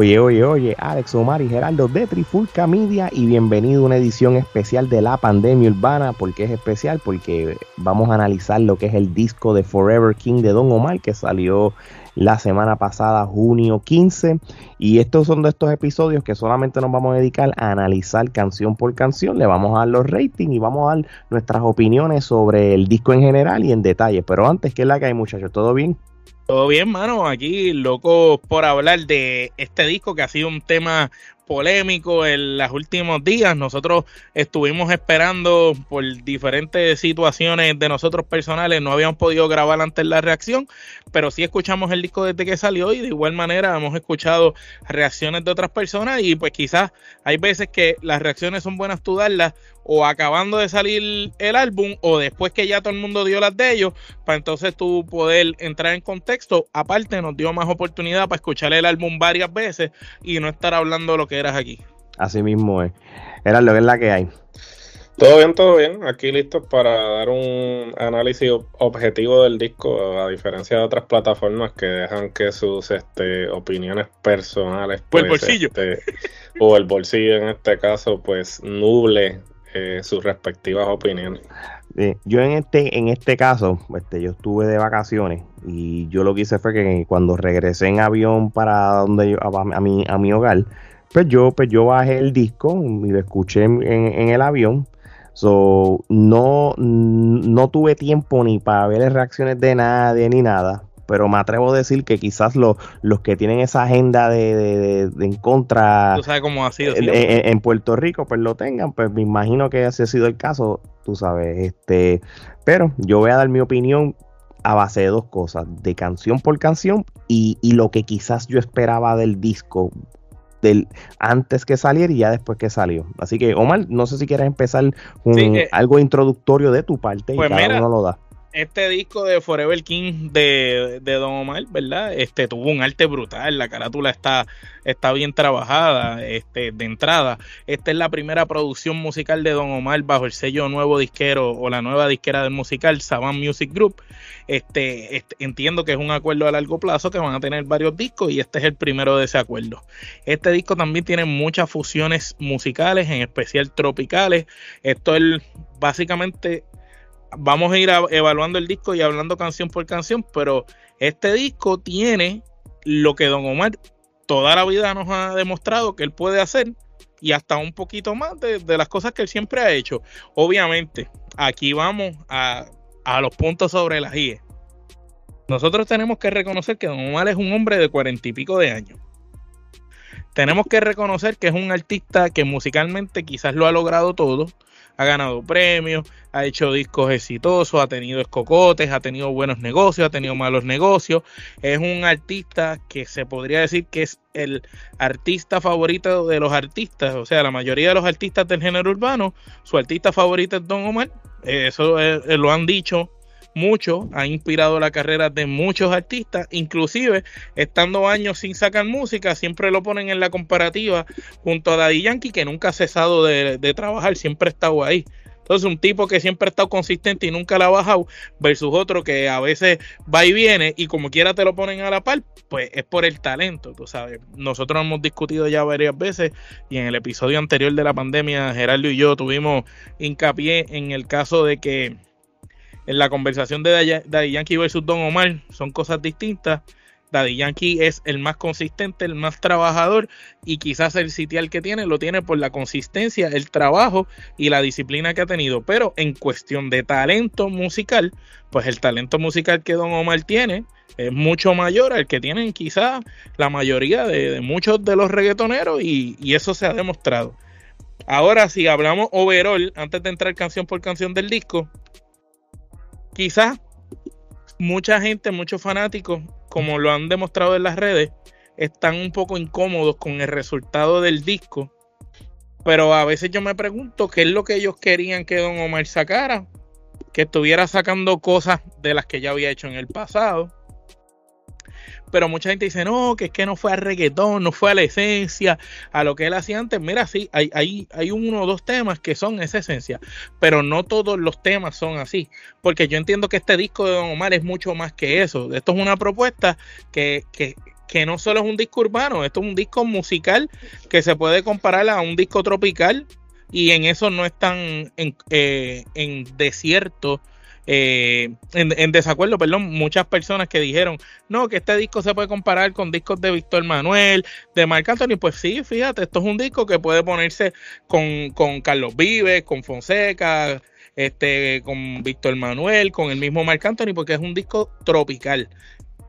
Oye, oye, oye, Alex Omar y Geraldo de Trifulca Media y bienvenido a una edición especial de la pandemia urbana. ¿Por qué es especial? Porque vamos a analizar lo que es el disco de Forever King de Don Omar que salió la semana pasada, junio 15. Y estos son de estos episodios que solamente nos vamos a dedicar a analizar canción por canción. Le vamos a dar los ratings y vamos a dar nuestras opiniones sobre el disco en general y en detalle. Pero antes, ¿qué es la que hay, muchachos? ¿Todo bien? Todo bien, mano. Aquí, loco por hablar de este disco que ha sido un tema polémico en los últimos días. Nosotros estuvimos esperando por diferentes situaciones de nosotros personales, no habíamos podido grabar antes la reacción, pero sí escuchamos el disco desde que salió y de igual manera hemos escuchado reacciones de otras personas y pues quizás hay veces que las reacciones son buenas tú darlas o acabando de salir el álbum o después que ya todo el mundo dio las de ellos, para entonces tú poder entrar en contexto. Aparte nos dio más oportunidad para escuchar el álbum varias veces y no estar hablando lo que eras aquí. Así mismo es. Era lo que es la que hay. Todo bien, todo bien. Aquí listos para dar un análisis objetivo del disco, a diferencia de otras plataformas que dejan que sus este, opiniones personales, pues, el bolsillo. Este, o el bolsillo en este caso, pues nuble eh, sus respectivas opiniones. yo en este, en este caso, este, yo estuve de vacaciones y yo lo que hice fue que cuando regresé en avión para donde yo, a, mi, a mi hogar, pues yo, pues yo bajé el disco y lo escuché en, en el avión So, no, no tuve tiempo ni para ver reacciones de nadie ni nada. Pero me atrevo a decir que quizás los, los que tienen esa agenda de, en contra ¿Tú sabes cómo ha sido, en, Puerto Rico, pues lo tengan. Pues me imagino que ese ha sido el caso, tú sabes. este Pero yo voy a dar mi opinión a base de dos cosas, de canción por canción y, y lo que quizás yo esperaba del disco del antes que saliera y ya después que salió. Así que, Omar, no sé si quieres empezar con eh, algo introductorio de tu parte pues y cada uno lo da este disco de Forever King de, Don Omar, ¿verdad? Este tuvo un arte brutal, la carátula está, está bien trabajada, este, de entrada. Esta es la primera producción musical de Don Omar bajo el sello nuevo disquero o la nueva disquera del musical, Saban Music Group. Este, este, entiendo que es un acuerdo a largo plazo que van a tener varios discos y este es el primero de ese acuerdo. Este disco también tiene muchas fusiones musicales, en especial tropicales. Esto es básicamente vamos a ir evaluando el disco y hablando canción por canción, pero este disco tiene lo que Don Omar toda la vida nos ha demostrado que él puede hacer y hasta un poquito más de, las cosas que él siempre ha hecho. Obviamente, aquí vamos a, a los puntos sobre las IE. Nosotros tenemos que reconocer que Don Omar es un hombre de cuarenta y pico de años. Tenemos que reconocer que es un artista que musicalmente quizás lo ha logrado todo, ha ganado premios, ha hecho discos exitosos, ha tenido escocotes, ha tenido buenos negocios, ha tenido malos negocios. Es un artista que se podría decir que es el artista favorito de los artistas. O sea, la mayoría de los artistas del género urbano, su artista favorito es Don Omar. Eso eh, lo han dicho mucho, ha inspirado la carrera de muchos artistas, inclusive estando años sin sacar música, siempre lo ponen en la comparativa junto a Daddy Yankee, que nunca ha cesado de, trabajar, siempre ha estado ahí. Entonces, un tipo que siempre ha estado consistente y nunca la ha bajado, versus otro que a veces va y viene y como quiera te lo ponen a la par, pues es por el talento, tú sabes. Nosotros hemos discutido ya varias veces y en el episodio anterior de la pandemia, Gerardo y yo tuvimos hincapié en el caso de que en la conversación de Daddy Yankee versus Don Omar son cosas distintas. Daddy Yankee es el más consistente, el más trabajador y quizás el sitial que tiene lo tiene por la consistencia, el trabajo y la disciplina que ha tenido. Pero en cuestión de talento musical, pues el talento musical que Don Omar tiene es mucho mayor al que tienen quizás la mayoría de, muchos de los reggaetoneros y, y eso se ha demostrado. Ahora, si hablamos overall, antes de entrar canción por canción del disco, quizás mucha gente, muchos fanáticos, como lo han demostrado en las redes, están un poco incómodos con el resultado del disco. Pero a veces yo me pregunto qué es lo que ellos querían que Don Omar sacara. que estuviera sacando cosas de las que ya había hecho en el pasado. Pero mucha gente dice, no, que es que no fue a reggaetón, no fue a la esencia, a lo que él hacía antes. Mira, sí, hay, hay, hay uno o dos temas que son esa esencia, pero no todos los temas son así. Porque yo entiendo que este disco de Don Omar es mucho más que eso. Esto es una propuesta que, que, que no solo es un disco urbano, esto es un disco musical que se puede comparar a un disco tropical y en eso no están en, eh, en desierto. Eh, en, desacuerdo, perdón, muchas personas que dijeron, no, que este disco se puede comparar con discos de Víctor Manuel, de Marc Anthony, pues sí, fíjate, esto es un disco que puede ponerse con, con Carlos Vives, con Fonseca, este, con Víctor Manuel, con el mismo Marc Anthony, porque es un disco tropical.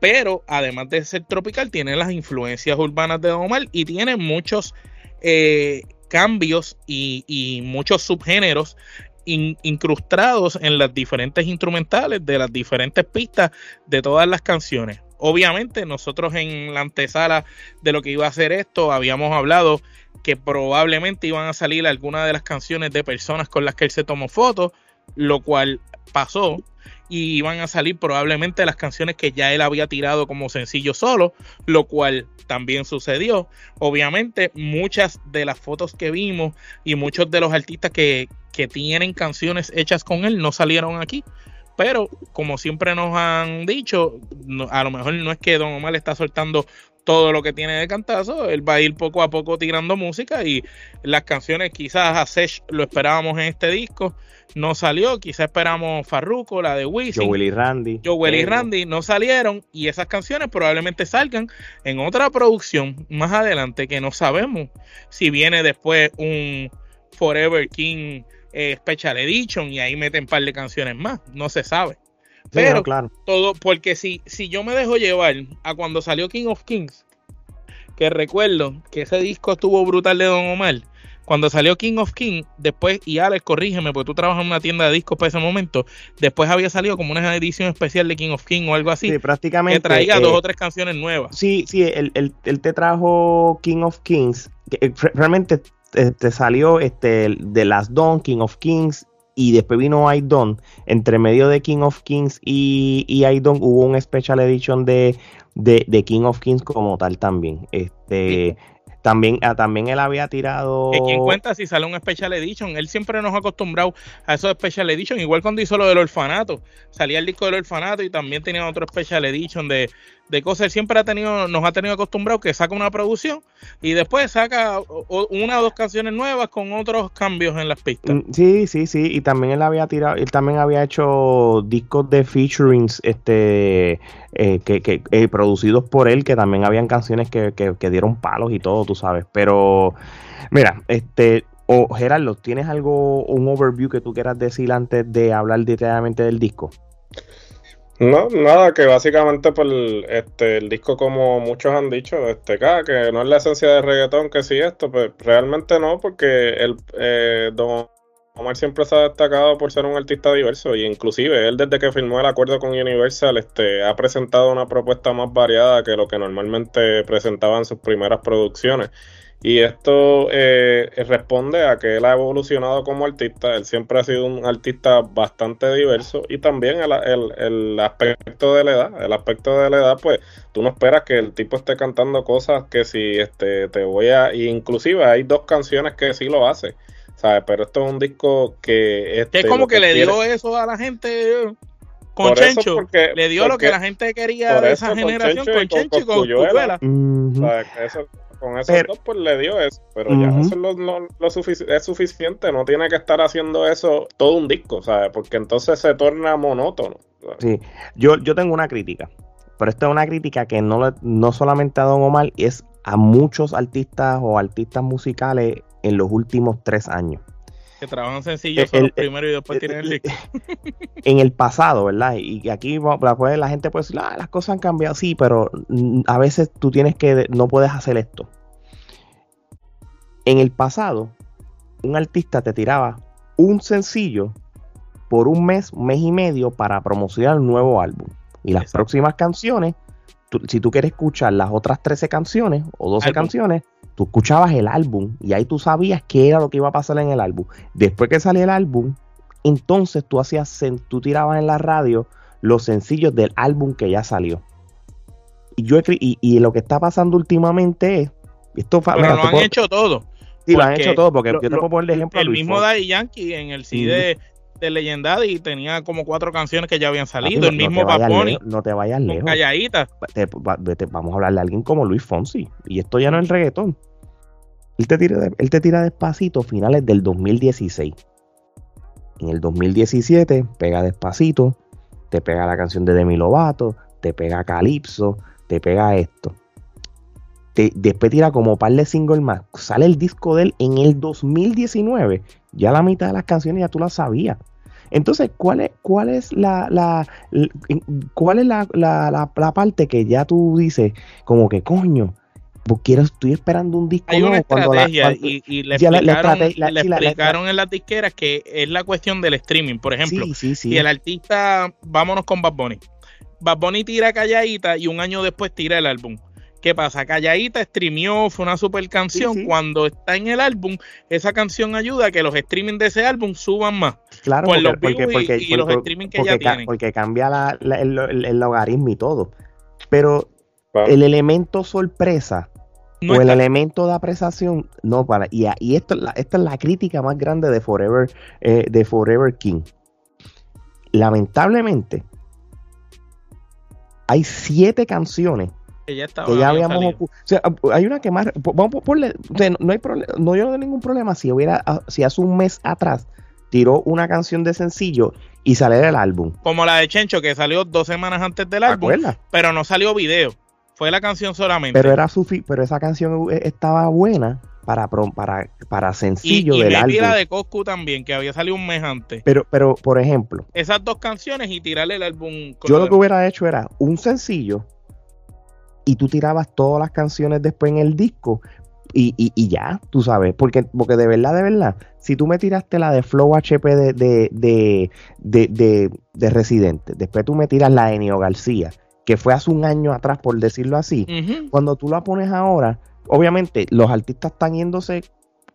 Pero además de ser tropical, tiene las influencias urbanas de Omar y tiene muchos eh, cambios y, muchos subgéneros incrustados en las diferentes instrumentales de las diferentes pistas de todas las canciones. Obviamente, nosotros en la antesala de lo que iba a ser esto, habíamos hablado que probablemente iban a salir algunas de las canciones de personas con las que él se tomó fotos, lo cual pasó y iban a salir probablemente las canciones que ya él había tirado como sencillo solo, lo cual también sucedió. Obviamente muchas de las fotos que vimos y muchos de los artistas que, que tienen canciones hechas con él no salieron aquí. Pero como siempre nos han dicho, a lo mejor no es que Don Omar está soltando todo lo que tiene de cantazo, él va a ir poco a poco tirando música y las canciones quizás a Sech lo esperábamos en este disco, no salió, quizás esperamos Farruko, la de Wisin, Joel y Randy, Joel y Randy no salieron y esas canciones probablemente salgan en otra producción más adelante que no sabemos si viene después un Forever King eh, Special Edition y ahí meten un par de canciones más, no se sabe. Pero claro. todo, porque si, si yo me dejo llevar a cuando salió King of Kings, que recuerdo que ese disco estuvo brutal de Don Omar, cuando salió King of Kings, después, y Alex, corrígeme, porque tú trabajas en una tienda de discos para ese momento, después había salido como una edición especial de King of Kings o algo así. Sí, prácticamente. Que traía dos eh, o tres canciones nuevas. Sí, sí, él, te trajo King of Kings, que eh, realmente te, este, salió este, de Last Dawn, King of Kings y después vino I Entre medio de King of Kings y, y hubo un special edition de, de, King of Kings como tal también. Este, también, ah, también él había tirado. Que quien cuenta si sale un Special Edition. Él siempre nos ha acostumbrado a esos Special Edition. Igual cuando hizo lo del orfanato. Salía el disco del orfanato y también tenía otro Special Edition de, de cosas. Él siempre ha tenido, nos ha tenido acostumbrado que saca una producción y después saca una o dos canciones nuevas con otros cambios en las pistas. Mm, sí, sí, sí. Y también él había tirado, él también había hecho discos de featurings, este, eh, que, que eh, producidos por él, que también habían canciones que, que, dieron palos y todo, tú sabes. Pero, mira, este, o Gerardo, ¿tienes algo, un overview que tú quieras decir antes de hablar detalladamente del disco? No, nada, que básicamente pues, este, el disco, como muchos han dicho, este, que no es la esencia de reggaetón, que sí esto, pues realmente no, porque el eh, Don Omar siempre se ha destacado por ser un artista diverso, y inclusive él desde que firmó el acuerdo con Universal, este, ha presentado una propuesta más variada que lo que normalmente presentaba en sus primeras producciones. Y esto eh, responde a que él ha evolucionado como artista, él siempre ha sido un artista bastante diverso y también el, el, aspecto de la edad, el aspecto de la edad, pues tú no esperas que el tipo esté cantando cosas que si este, te voy a, inclusive hay dos canciones que sí lo hace, ¿sabes? Pero esto es un disco que... Este, es como que, le dio eso a la gente con Chencho, le dio lo que la gente quería de esa generación con Chencho y con, Eso, con esos dos, pues le dio eso. Pero ya eso es, lo, es suficiente. No tiene que estar haciendo eso todo un disco, ¿sabes? Porque entonces se torna monótono. Sí, yo, yo tengo una crítica. Pero esta es una crítica que no, no solamente a Don Omar, es a muchos artistas o artistas musicales en los últimos tres años. Que trabajan sencillo el, primero y después tienen el disco. En el pasado, ¿verdad? Y aquí pues, la gente puede decir, ah, las cosas han cambiado, sí, pero mm, a veces tú tienes que, no puedes hacer esto. En el pasado, un artista te tiraba un sencillo por un mes, un mes y medio para promocionar un nuevo álbum. Y las próximas canciones, si tú quieres escuchar las otras 13 canciones o 12 canciones, tú escuchabas el álbum y ahí tú sabías qué era lo que iba a pasar en el álbum. Después que salía el álbum, entonces tú hacías, tú tirabas en la radio los sencillos del álbum que ya salió. Y yo y, y lo que está pasando últimamente es, esto Pero lo han hecho todo. Sí, lo han hecho todo, porque yo te puedo poner el ejemplo. El mismo Daddy Yankee en el CD de Leyendad y tenía como cuatro canciones que ya habían salido. el mismo Paponi. No te vayas lejos. Calladita. vamos a hablarle a alguien como Luis Fonsi. Y esto ya no es reggaetón. Él te tira, él te tira despacito finales del 2016. En el 2017 pega despacito, te pega la canción de Demi Lovato, te pega Calypso, te pega esto. Después tira como par de single más. Sale el disco de él en el 2019. Ya la mitad de las canciones ya tú las sabías. Entonces, ¿cuál es, cuál es la, la, cuál es la, la, parte que ya tú dices, como que coño, quiero, estoy esperando un disco Hay una estrategia y, le explicaron, en las disqueras que es la cuestión del streaming, por ejemplo. Sí, y el artista, vámonos con Bad Bunny. Bad Bunny tira calladita y un año después tira el álbum. ¿Qué pasa? Calladita streamió, fue una super canción. Cuando está en el álbum, esa canción ayuda a que los streaming de ese álbum suban más. Claro, porque, los porque, y, los streaming que ya tienen. Porque cambia el, logaritmo y todo. Pero el elemento sorpresa o el elemento de apreciación no para. Y, y esto, esta es la crítica más grande de Forever, eh, de Forever King. Lamentablemente, hay siete canciones que ya, habíamos o sea, hay una que más vamos a ponerle, no hay problema no yo no tengo ningún problema si hubiera si hace un mes atrás tiró una canción de sencillo y sale del álbum como la de Chencho que salió dos semanas antes del álbum pero no salió video fue la canción solamente pero era pero esa canción e, estaba buena para, para, para sencillo y, y del álbum. la de Coscu también, que había salido un mes antes. Pero, pero, por ejemplo. Esas dos canciones y tirarle el álbum. Yo lo que hubiera hecho era un sencillo y tú tirabas todas las canciones después en el disco y, y, ya, tú sabes, porque, porque de verdad, de verdad, si tú me tiraste la de Flow HP de, de, de, de, Residente, después tú me tiras la de Neo García, que fue hace un año atrás, por decirlo así, cuando tú la pones ahora, obviamente los artistas están yéndose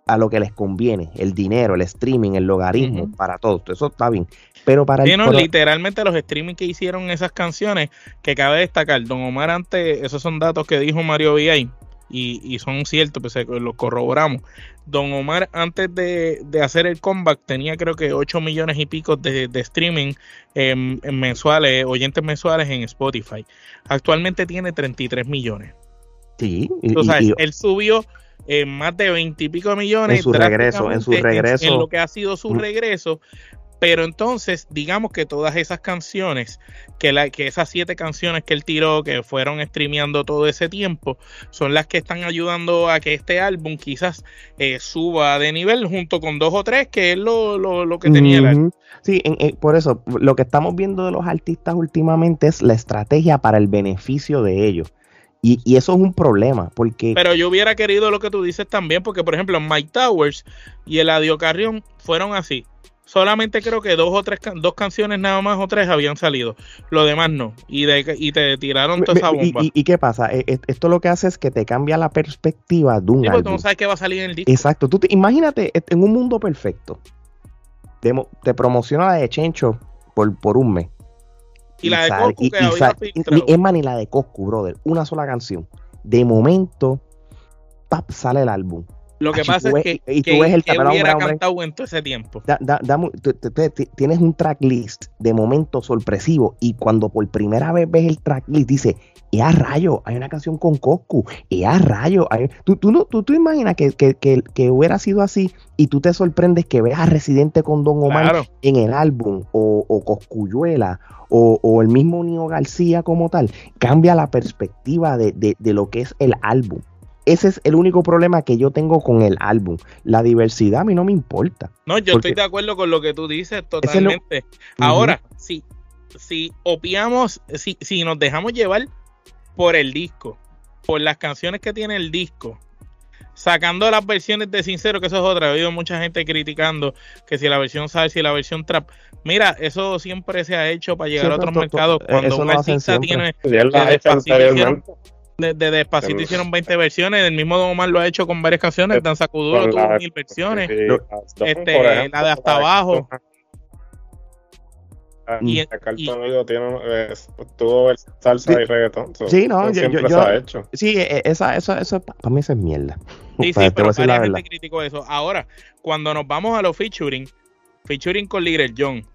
a lo que les conviene, el dinero, el streaming, el logaritmo, para todos, eso está bien. Pero para el, literalmente los streaming que hicieron esas canciones, que cabe destacar, Don Omar antes, esos son datos que dijo Mario VI, y, y son ciertos, pues los corroboramos. Don Omar antes de, hacer el comeback tenía creo que 8 millones y pico de, streaming em, mensuales, oyentes mensuales en Spotify. Actualmente tiene 33 millones. Sí. Y, él subió en más de 20 y pico millones. En su regreso, en su regreso. En, lo que ha sido su regreso. Pero entonces, digamos que todas esas canciones, que, la, que esas siete canciones que él tiró, que fueron streameando todo ese tiempo, son las que están ayudando a que este álbum quizás eh, suba de nivel junto con dos o tres, que es lo, lo, que tenía el álbum. Sí, por eso, lo que estamos viendo de los artistas últimamente es la estrategia para el beneficio de ellos. Y, eso es un problema, porque... Pero yo hubiera querido lo que tú dices también, porque por ejemplo Mike Towers y el Adio Carrión fueron así. Solamente creo que dos o tres dos canciones nada más o tres habían salido. Lo demás no. Y, de, y te tiraron toda esa bomba. ¿Y, qué pasa? E, e, esto lo que hace es que te cambia la perspectiva de un sí, tú no sabes qué va a salir en el disco. Exacto. Tú imagínate en un mundo perfecto. Te, te promociona la de Chencho por, por un mes y, la de Coscu que Es más, ni la de Coscu, brother. Una sola canción. De momento, pap, sale el álbum. Lo que pasa es que, y tú ves el que hubiera cantado en todo ese tiempo. tienes un tracklist de momento sorpresivo y cuando por primera vez ves el tracklist dice, y a rayo, hay una canción con Coscu, y a rayo, tú, tú, no, tú, tú imaginas que, que, que, hubiera sido así y tú te sorprendes que veas a Residente con Don Omar en el álbum o, o Coscuyuela o, el mismo Nio García como tal, cambia la perspectiva de, lo que es el álbum. Ese es el único problema que yo tengo con el álbum. La diversidad a mí no me importa. No, yo estoy de acuerdo con lo que tú dices totalmente. Ahora, si, si opiamos, si, si nos dejamos llevar por el disco, por las canciones que tiene el disco, sacando las versiones de Sincero, que eso es otra. He oído mucha gente criticando que si la versión salsa y la versión trap. Mira, eso siempre se ha hecho para llegar a otros mercados. Cuando un artista tiene. De, de, Despacito hicieron 20 versiones. El mismo Don Omar lo ha hecho con varias canciones. Dan Sacuduro tuvo mil versiones. este, la de Hasta Abajo. y, acá el sonido tiene, eh, tuvo salsa y reggaetón. sí, no, yo, siempre se ha hecho. Sí, e, e, esa, eso, eso, para mí eso es mierda. Sí, sí, pero varias gente criticó eso. Ahora, cuando nos vamos a los featuring, featuring con Little John,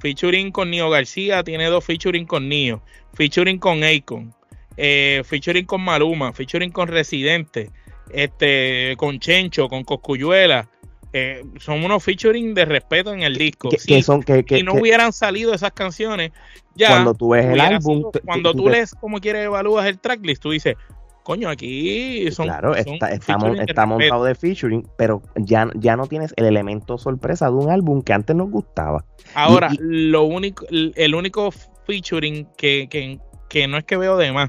featuring con Nio García, tiene dos featuring con Nio, featuring con Akon, eh, featuring con Maluma, featuring con Residente, este, con Chencho, con Coscuyuela. Eh, son unos featuring de respeto en el disco. Que, son, que, si no hubieran salido esas canciones, ya. Cuando tú ves el álbum. cuando tú, lees como quieres evalúas el tracklist, tú dices, coño, aquí son. Claro, está, está, montado de featuring, pero ya, ya no tienes el elemento sorpresa de un álbum que antes nos gustaba. Ahora, lo único, el único featuring que, que, que no es que veo de más,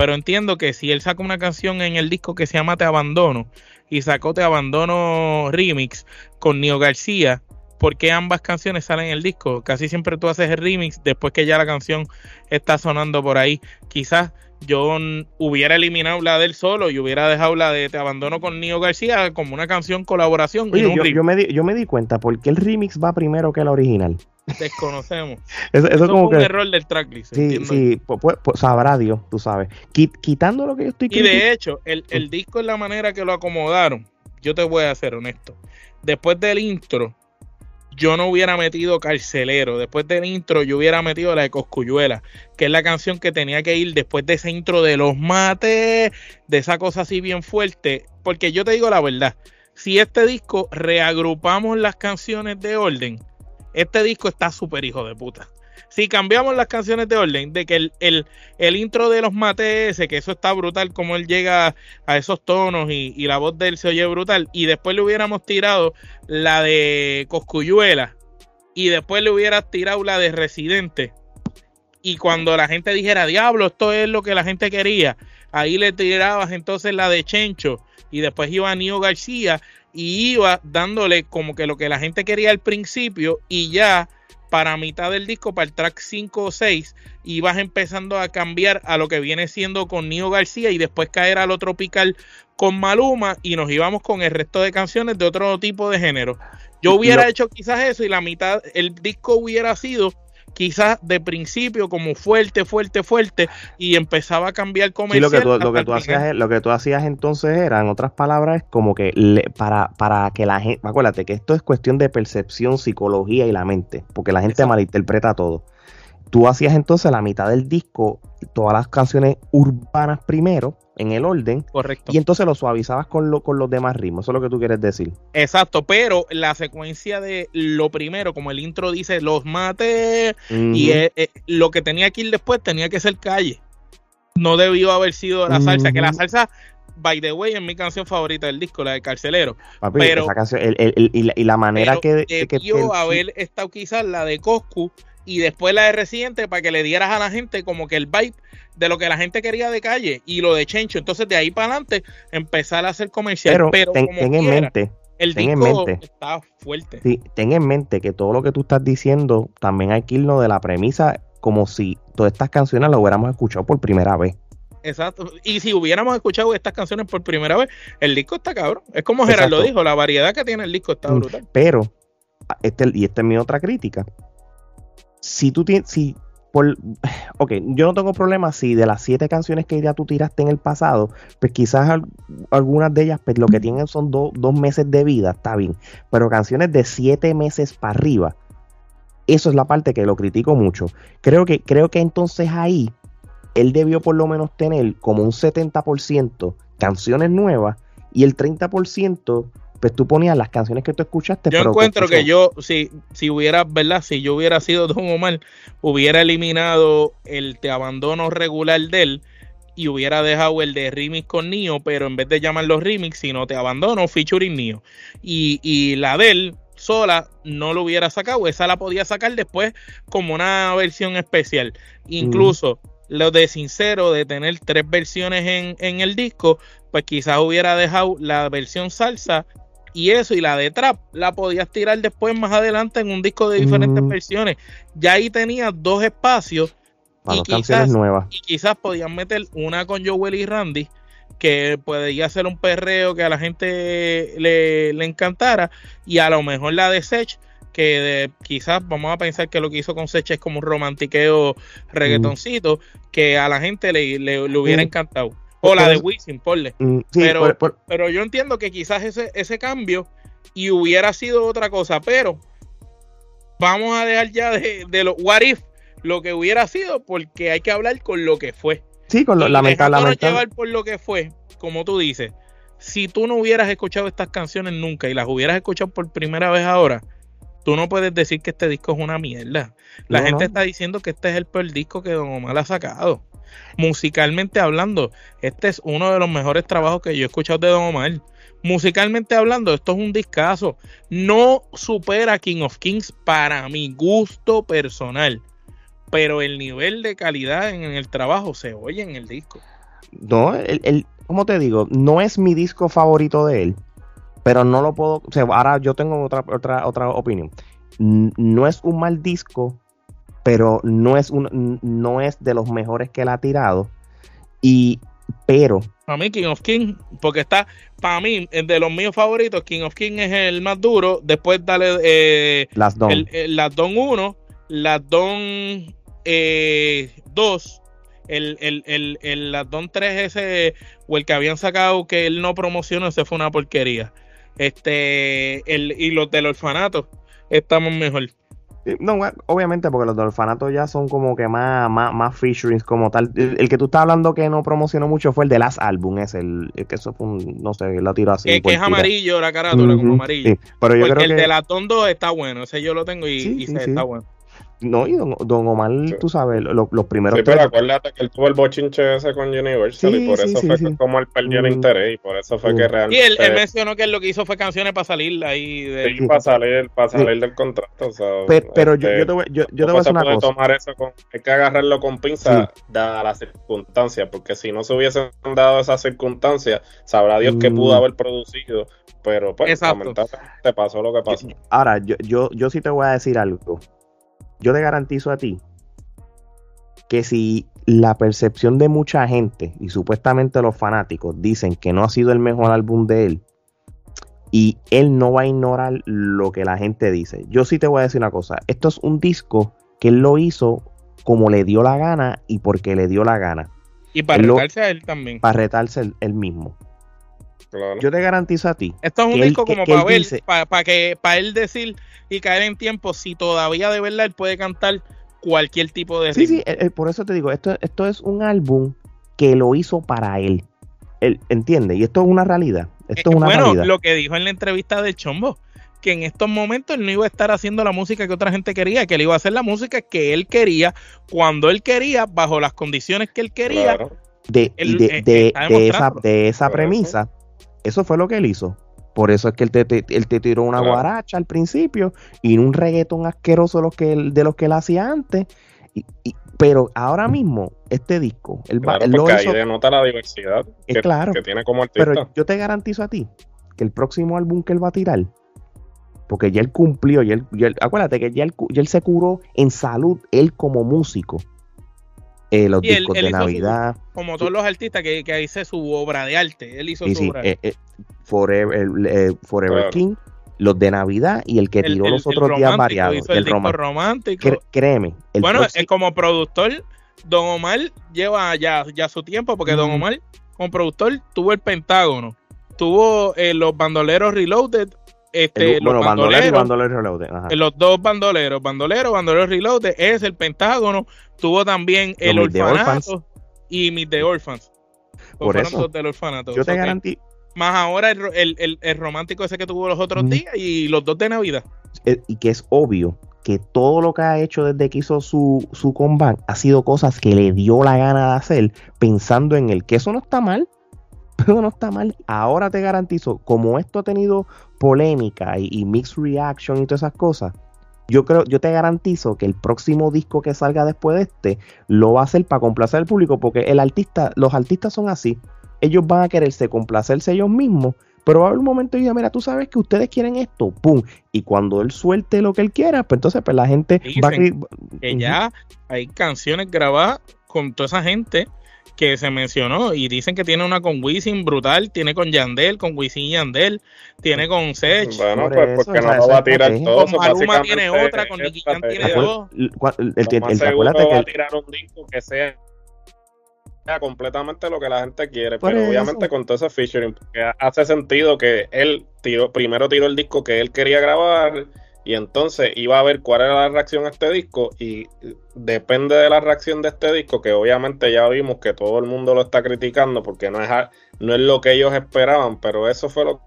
pero entiendo que si él saca una canción en el disco que se llama Te Abandono y sacó Te Abandono Remix con Nio García, ¿por qué ambas canciones salen en el disco? Casi siempre tú haces el remix después que ya la canción está sonando por ahí. Quizás yo hubiera eliminado la del solo y hubiera dejado la de Te Abandono con Nio García como una canción colaboración. yo, me di, yo me di cuenta, porque el remix va primero que la original? Desconocemos. eso, es como un error del tracklist. Sí, sí, pues, sabrá Dios, tú sabes. quitando lo que yo estoy Y de hecho, el, el disco es la manera que lo acomodaron. Yo te voy a ser honesto. Después del intro, yo no hubiera metido Carcelero. Después del intro, yo hubiera metido la de Coscuyuela, que es la canción que tenía que ir después de ese intro de los mates, de esa cosa así bien fuerte. Porque yo te digo la verdad, si este disco reagrupamos las canciones de orden, este disco está súper hijo de puta. Si cambiamos las canciones de orden, de que el, el, intro de los mates, que eso está brutal, como él llega a esos tonos y, y, la voz de él se oye brutal, y después le hubiéramos tirado la de Coscuyuela, y después le hubieras tirado la de Residente, y cuando la gente dijera, diablo, esto es lo que la gente quería, ahí le tirabas entonces la de Chencho, y después iba Nio García, y iba dándole como que lo que la gente quería al principio y ya para mitad del disco, para el track 5 o 6, ibas empezando a cambiar a lo que viene siendo con Nio García y después caer a lo tropical con Maluma y nos íbamos con el resto de canciones de otro tipo de género. Yo hubiera hecho quizás eso y la mitad, el disco hubiera sido quizás de principio como fuerte, fuerte, fuerte y empezaba a cambiar comercial. Sí, lo que tú, lo que tú hacías, lo que tú hacías entonces era, en otras palabras, como que para, para que la gente, acuérdate que esto es cuestión de percepción, psicología y la mente, porque la gente malinterpreta todo. Tú hacías entonces la mitad del disco, todas las canciones urbanas primero, en el orden. Correcto. Y entonces lo suavizabas con, lo, con los demás ritmos. Eso es lo que tú quieres decir. Exacto, pero la secuencia de lo primero, como el intro dice, los mates, y eh, eh, lo que tenía que ir después tenía que ser calle. No debió haber sido la salsa, que la salsa by the way, es mi canción favorita del disco, la de Carcelero. pero esa canción, y, la, manera que, debió haber estado quizás la de Coscu y después la de Residente para que le dieras a la gente como que el vibe de lo que la gente quería de calle y lo de Chencho. Entonces, de ahí para adelante, empezar a hacer comercial. Pero, ten, en mente. El ten disco en mente, está fuerte. Sí, ten en mente que todo lo que tú estás diciendo también hay que irnos de la premisa como si todas estas canciones las hubiéramos escuchado por primera vez. Exacto. Y si hubiéramos escuchado estas canciones por primera vez, el disco está cabrón. Es como Gerardo dijo, la variedad que tiene el disco está mm, brutal. Pero, este, y esta es mi otra crítica. Si tú tienes, si por, ok, yo no tengo problema si de las siete canciones que ya tú tiraste en el pasado, pues quizás algunas de ellas, pues lo que tienen son dos meses de vida, está bien, pero canciones de siete meses para arriba, eso es la parte que lo critico mucho. Creo que, creo que entonces ahí él debió por lo menos tener como un 70% canciones nuevas y el 30% pues tú ponías las canciones que tú escuchaste. Yo encuentro que yo, si, si hubiera, ¿verdad? Si yo hubiera sido Don Omar, hubiera eliminado el Te Abandono regular de él y hubiera dejado el de remix con Nio, pero en vez de llamarlo remix, sino Te Abandono featuring Nio. Y, y la de él sola no lo hubiera sacado, esa la podía sacar después como una versión especial. Incluso lo de sincero de tener tres versiones en, en el disco, pues quizás hubiera dejado la versión salsa y eso y la de trap la podías tirar después más adelante en un disco de diferentes mm. versiones. Ya ahí tenías dos espacios y quizás, nuevas. y quizás podían meter una con Joel y Randy que podría ser un perreo que a la gente le, le encantara y a lo mejor la de Sech que quizás vamos a pensar que lo que hizo con Secha es como un romantiqueo reggaetoncito, que a la gente le, le, hubiera encantado. O la de Wisin, ponle. pero, pero yo entiendo que quizás ese, ese cambio y hubiera sido otra cosa, pero vamos a dejar ya de, de lo what if, lo que hubiera sido, porque hay que hablar con lo que fue. Sí, con lo lamentable. llevar por lo que fue, como tú dices. Si tú no hubieras escuchado estas canciones nunca y las hubieras escuchado por primera vez ahora, tú no puedes decir que este disco es una mierda. La gente está diciendo que este es el peor disco que Don Omar ha sacado. Musicalmente hablando, este es uno de los mejores trabajos que yo he escuchado de Don Omar. Musicalmente hablando, esto es un discazo. No supera King of Kings para mi gusto personal. Pero el nivel de calidad en el trabajo se oye en el disco. No, el, el como te digo, no es mi disco favorito de él. Pero no lo puedo. O sea, ahora yo tengo otra, otra, otra opinión. No es un mal disco, pero no es un, no es de los mejores que él ha tirado. Y pero para mí King of King porque está para mí de los míos favoritos King of King es el más duro después dale eh, las Don el, las Don 1 las Don 2 eh, el, el, el, el las Don 3 ese o el que habían sacado que él no promocionó ese fue una porquería este el y los del orfanato estamos mejor no, obviamente, porque los de orfanato ya son como que más, más, más featurings como tal. El, que tú estás hablando que no promocionó mucho fue el de Last Album, es el, que eso fue un, no sé, lo tiro así. Que, es amarillo la carátula, como amarillo. pero yo creo el de la Tondo está bueno, ese yo lo tengo y, y está bueno. No, y don, don Omar, tú sabes, los primeros. Sí, pero acuérdate que él tuvo el bochinche ese con Universal y por eso fue como él perdió el mm. interés y por eso fue que realmente. Y él, él, mencionó que él lo que hizo fue canciones para salir ahí. De... Sí, para salir, para salir del contrato. O sea, pero, yo, yo, te voy, yo, yo te voy a decir una cosa. Tomar eso con, hay que agarrarlo con pinza, dadas las circunstancias, porque si no se hubiesen dado esas circunstancias, sabrá Dios que pudo mm. haber producido. Pero pues, te pasó lo que pasó. Ahora, yo, yo, yo sí te voy a decir algo yo te garantizo a ti que si la percepción de mucha gente y supuestamente los fanáticos dicen que no ha sido el mejor álbum de él y él no va a ignorar lo que la gente dice. Yo sí te voy a decir una cosa, esto es un disco que él lo hizo como le dio la gana y porque le dio la gana. Y para retarse a él también. Para retarse él, mismo. Yo te garantizo a ti. Esto es un disco como para ver, para, que, para él decir y caer en tiempo si todavía de verdad él puede cantar cualquier tipo de Sí, sí, eh, eh, por eso te digo, esto, esto es un álbum que lo hizo para él. Él entiende, y esto es una realidad. Esto es una bueno, lo que dijo en la entrevista de Chombo, que en estos momentos él no iba a estar haciendo la música que otra gente quería, que él iba a hacer la música que él quería, cuando él quería, bajo las condiciones que él quería. De, de, de, esa, de esa premisa, eso fue lo que él hizo. Por eso es que él te, él te tiró una guaracha al principio y un reggaetón asqueroso de los que, de los que él hacía antes. Y, pero ahora mismo, este disco, el claro, porque ahí denota la diversidad que, claro, que tiene como artista. Pero yo te garantizo a ti que el próximo álbum que él va a tirar, porque ya él cumplió, y él, acuérdate que ya él, ya él se curó en salud, él como músico. Eh, los discos de Navidad. como todos los artistas que, que hice su obra de arte. Él hizo su obra. Eh, eh, Forever, Forever King, los de Navidad y el que tiró los otros días variados. el, romántico. créeme. bueno, como productor, Don Omar lleva ya, ya su tiempo, porque Don Omar, como productor, tuvo el Pentágono, tuvo los bandoleros Reloaded, este, los bandoleros, los dos bandoleros, bandolero, bandolero reloaded, es el Pentágono, tuvo también el orfanato y mis de Orphans. Por eso, del orfanato. Yo te garantizo. Más ahora el, el, el, romántico ese que tuvo los otros días y los dos de Navidad. Eh, y que es obvio que todo lo que ha hecho desde que hizo su, su comeback ha sido cosas que le dio la gana de hacer pensando en el que eso no está mal pero no está mal. Ahora te garantizo, como esto ha tenido polémica y, mixed reaction y todas esas cosas, yo creo, yo te garantizo que el próximo disco que salga después de este lo va a hacer para complacer al público, porque el artista, los artistas son así. Ellos van a quererse complacerse ellos mismos, pero va a haber un momento y diga, mira, tú sabes que ustedes quieren esto, pum. Y cuando él suelte lo que él quiera, pues entonces pues la gente va a que ya hay canciones grabadas con toda esa gente que se mencionó y dicen que tiene una con Wisin brutal, tiene con Yandel, con Wisin y Yandel, tiene con Sech. Bueno, pues porque no lo va a tirar todo. Con Maluma tiene otra, con Nicky Jam tiene dos. El, el, el, el, seguro va a tirar un disco que sea completamente lo que la gente quiere, pero obviamente con todo ese featuring, hace sentido que él tiró, primero tiró el disco que él quería grabar y entonces iba a ver cuál era la reacción a este disco y depende de la reacción de este disco, que obviamente ya vimos que todo el mundo lo está criticando porque no es, no es lo que ellos esperaban, pero eso fue lo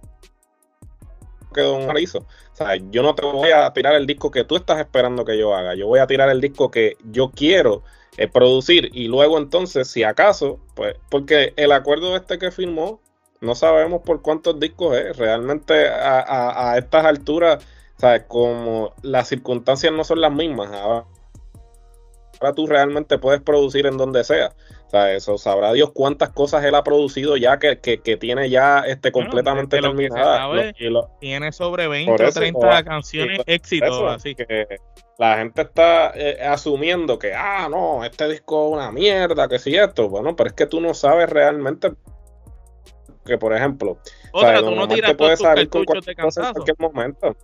que Don Omar hizo. O sea, yo no te voy a tirar el disco que tú estás esperando que yo haga, yo voy a tirar el disco que yo quiero eh, producir y luego entonces, si acaso, pues, porque el acuerdo este que firmó, no sabemos por cuántos discos es, realmente a, a estas alturas sea, Como las circunstancias no son las mismas, ahora, tú realmente puedes producir en donde sea. O sea, eso sabrá Dios cuántas cosas él ha producido ya que, tiene ya este completamente terminada. tiene sobre 20 o 30 canciones éxitos. Así que la gente está eh, asumiendo que, ah, no, este disco es una mierda, que si esto. Bueno, pero es que tú no sabes realmente que, por ejemplo, Otra, tú no tiras todos tus cartuchos de En cualquier momento.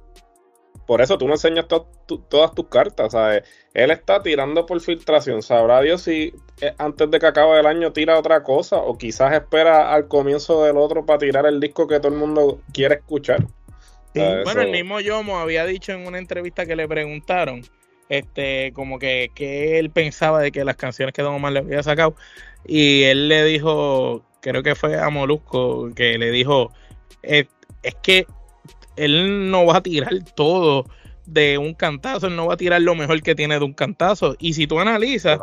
Por eso tú no enseñas todas tus cartas. ¿sabes? Él está tirando por filtración. Sabrá Dios si eh, antes de que acabe el año tira otra cosa o quizás espera al comienzo del otro para tirar el disco que todo el mundo quiere escuchar. Bueno, el mismo Yomo había dicho en una entrevista que le preguntaron este como que, que él pensaba de que las canciones que Don Omar le había sacado y él le dijo, creo que fue a Molusco, que le dijo, eh, es que él no va a tirar todo de un cantazo, él no va a tirar lo mejor que tiene de un cantazo. Y si tú analizas,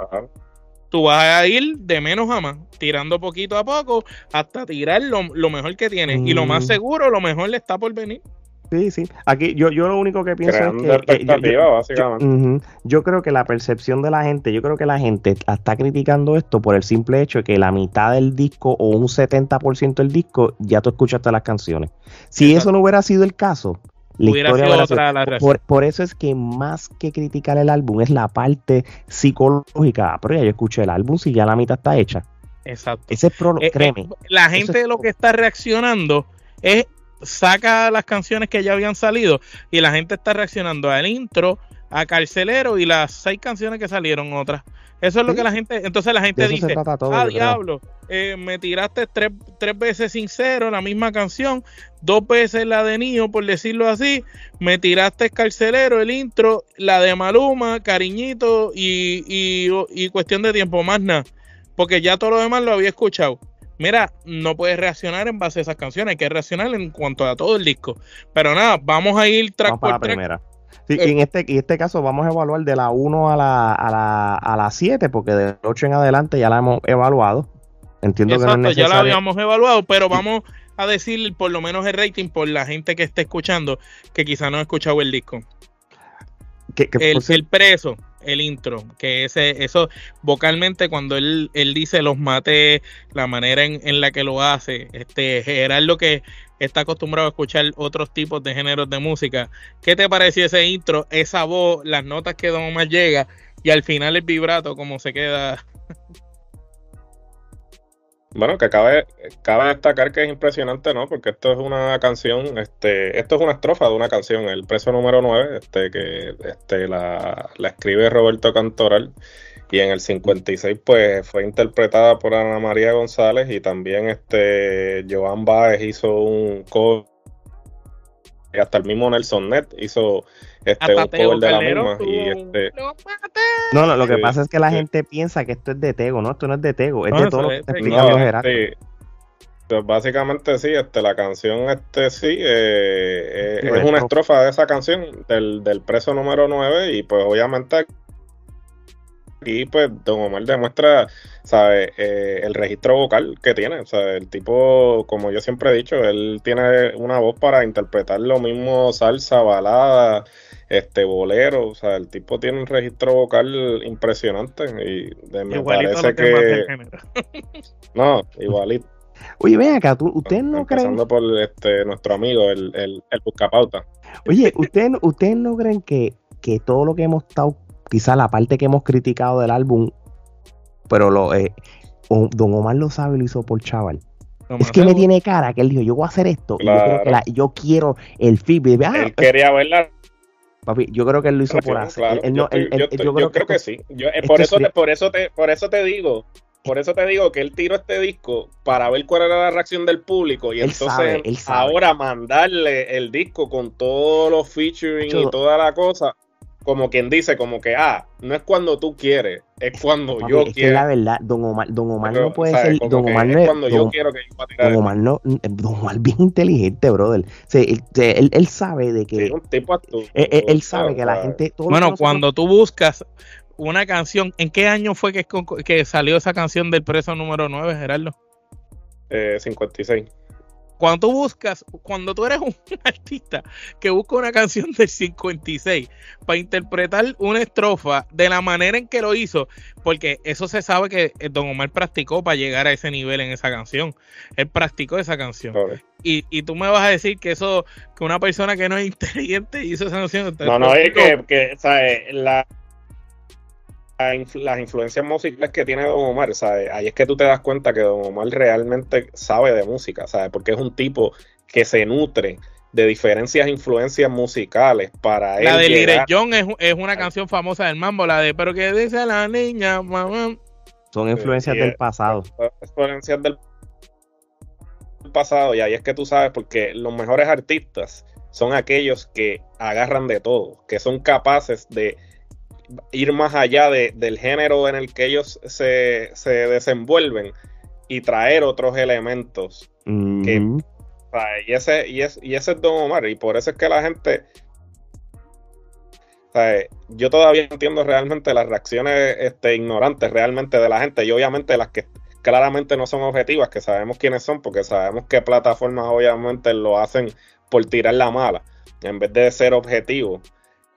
tú vas a ir de menos a más, tirando poquito a poco hasta tirar lo, mejor que tiene. Y lo más mm. seguro, lo mejor le está por venir. Sí, sí. Aquí yo, yo lo único que pienso es que. yo, yo, creo que la percepción de la gente, yo creo que la gente está criticando esto por el simple hecho de que la mitad del disco o un 70% del disco ya tú escuchaste las canciones. Si eso no hubiera sido el caso, la historia otra la por, por, eso es que más que criticar el álbum es la parte psicológica. Ah, pero ya yo escuché el álbum si ya la mitad está hecha. Exacto. Ese pro, eh, créeme. Eh, la gente de lo que está reaccionando es saca las canciones que ya habían salido y la gente está reaccionando al intro, a Carcelero y las seis canciones que salieron otras. Eso es lo que la gente, entonces la gente dice, ah, diablo, eh, me tiraste tres, tres veces sincero la misma canción, dos veces la de Nio, por decirlo así, me tiraste Carcelero, el intro, la de Maluma, Cariñito y, y, y cuestión de tiempo, más nada, porque ya todo lo demás lo había escuchado mira, no puedes reaccionar en base a esas canciones, hay que reaccionar en cuanto a todo el disco. Pero nada, vamos a ir track por la primera. Sí, eh, en, este, en este caso vamos a evaluar de la 1 a la, a la, a la 7, porque del 8 en adelante ya la hemos evaluado. Entiendo que no es necesario. ya la habíamos evaluado, pero vamos a decir por lo menos el rating por la gente que esté escuchando, que quizá no ha escuchado el disco. el preso el intro, que ese, eso vocalmente cuando él, él dice los mate, la manera en, la que lo hace, este Gerardo que está acostumbrado a escuchar otros tipos de géneros de música, ¿qué te pareció ese intro, esa voz, las notas que Don Omar llega y al final el vibrato como se queda? Bueno, que cabe, cabe destacar que es impresionante, ¿no? Porque esto es una canción, este, esto es una estrofa de una canción, el preso número 9, este, que este, la, la escribe Roberto Cantoral y en el 56 pues fue interpretada por Ana María González y también este Joan Baez hizo un cover hasta el mismo Nelson Net hizo este un cover de la misma y este no, no, lo que pasa es que la gente piensa que esto es de Tego, no, esto no es de Tego, es de todo lo que explica Pues básicamente sí, este, la canción este sí, eh, eh, es una estrofa de esa canción del, del preso número 9 y pues obviamente aquí pues Don Omar demuestra, ¿sabe? Eh, el registro vocal que tiene, o sea, el tipo, como yo siempre he dicho, él tiene una voz para interpretar lo mismo salsa, balada, este bolero, o sea, el tipo tiene un registro vocal impresionante y me parece que, no, igualito. Oye, ven acá, ¿ustedes no creen? Empezando por este, nuestro amigo, el, el, el buscapauta. Oye, ¿ustedes, ¿ustedes no creen que, que todo lo que hemos estado, quizá la parte que hemos criticado del álbum, pero lo, eh, Don Omar lo sabe y lo hizo por chaval. es que me tiene cara que él dijo, yo voy a hacer esto. Y yo, creo que la, yo quiero el feedback. Ah, él quería verla. Papi, yo creo que él lo hizo por hacer. yo, creo, que, sí. por, eso te, por, eso te, por eso te digo, por eso te digo que él tiró este disco para ver cuál era la reacción del público y entonces ahora mandarle el disco con todos los featuring y toda la cosa como quien dice, como que, ah, no es cuando tú quieres, es cuando yo quiero. Es que la verdad, Don Omar, Don Omar no puede ser. Don Omar no es. Cuando yo quiero que yo Don Omar no. Don Omar bien inteligente, brother. O él, él, sabe de que. un tipo él, él, sabe que la gente. Bueno, cuando tú buscas una canción, ¿en qué año fue que, que salió esa canción del preso número 9, Gerardo? Eh, 56 cuando tú buscas, cuando tú eres un artista que busca una canción del 56 para interpretar una estrofa de la manera en que lo hizo, porque eso se sabe que eh, Don Omar practicó para llegar a ese nivel en esa canción. Él practicó esa canción. Y, y, tú me vas a decir que eso, que una persona que no es inteligente hizo esa canción. No, no, es que, que ¿sabes? La, las influencias musicales que tiene Don Omar, ¿sabes? Ahí es que tú te das cuenta que Don Omar realmente sabe de música, ¿sabes? Porque es un tipo que se nutre de diferencias influencias musicales para la de Lire John es, es, una canción famosa del mambo, la de pero que dice la niña, mamá. Son influencias del pasado. Influencias del pasado y ahí es que tú sabes porque los mejores artistas son aquellos que agarran de todo, que son capaces de ir más allá de, del género en el que ellos se, desenvuelven y traer otros elementos. y, ese, y, es, y ese es Don Omar, y por eso es que la gente. yo todavía entiendo realmente las reacciones este, ignorantes realmente de la gente y obviamente las que claramente no son objetivas, que sabemos quiénes son, porque sabemos qué plataformas obviamente lo hacen por tirar la mala, en vez de ser objetivos.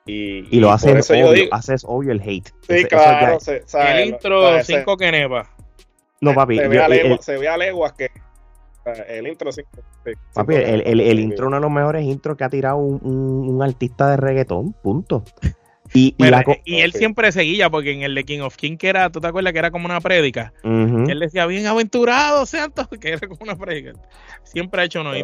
Y, lo haces obvio, haces obvio el hate. Sí, claro. el intro 5 que nepa. No, papi. Se, ve, a leguas, se ve a leguas que el intro 5. papi, el, el, el, intro uno de los mejores intros que ha tirado un, un, un artista de reggaetón, punto. Y, y, él siempre seguía, porque en el de King of King, que era, ¿tú te acuerdas que era como una prédica? Él decía, bien aventurado, santo, que era como una prédica. Siempre ha hecho unos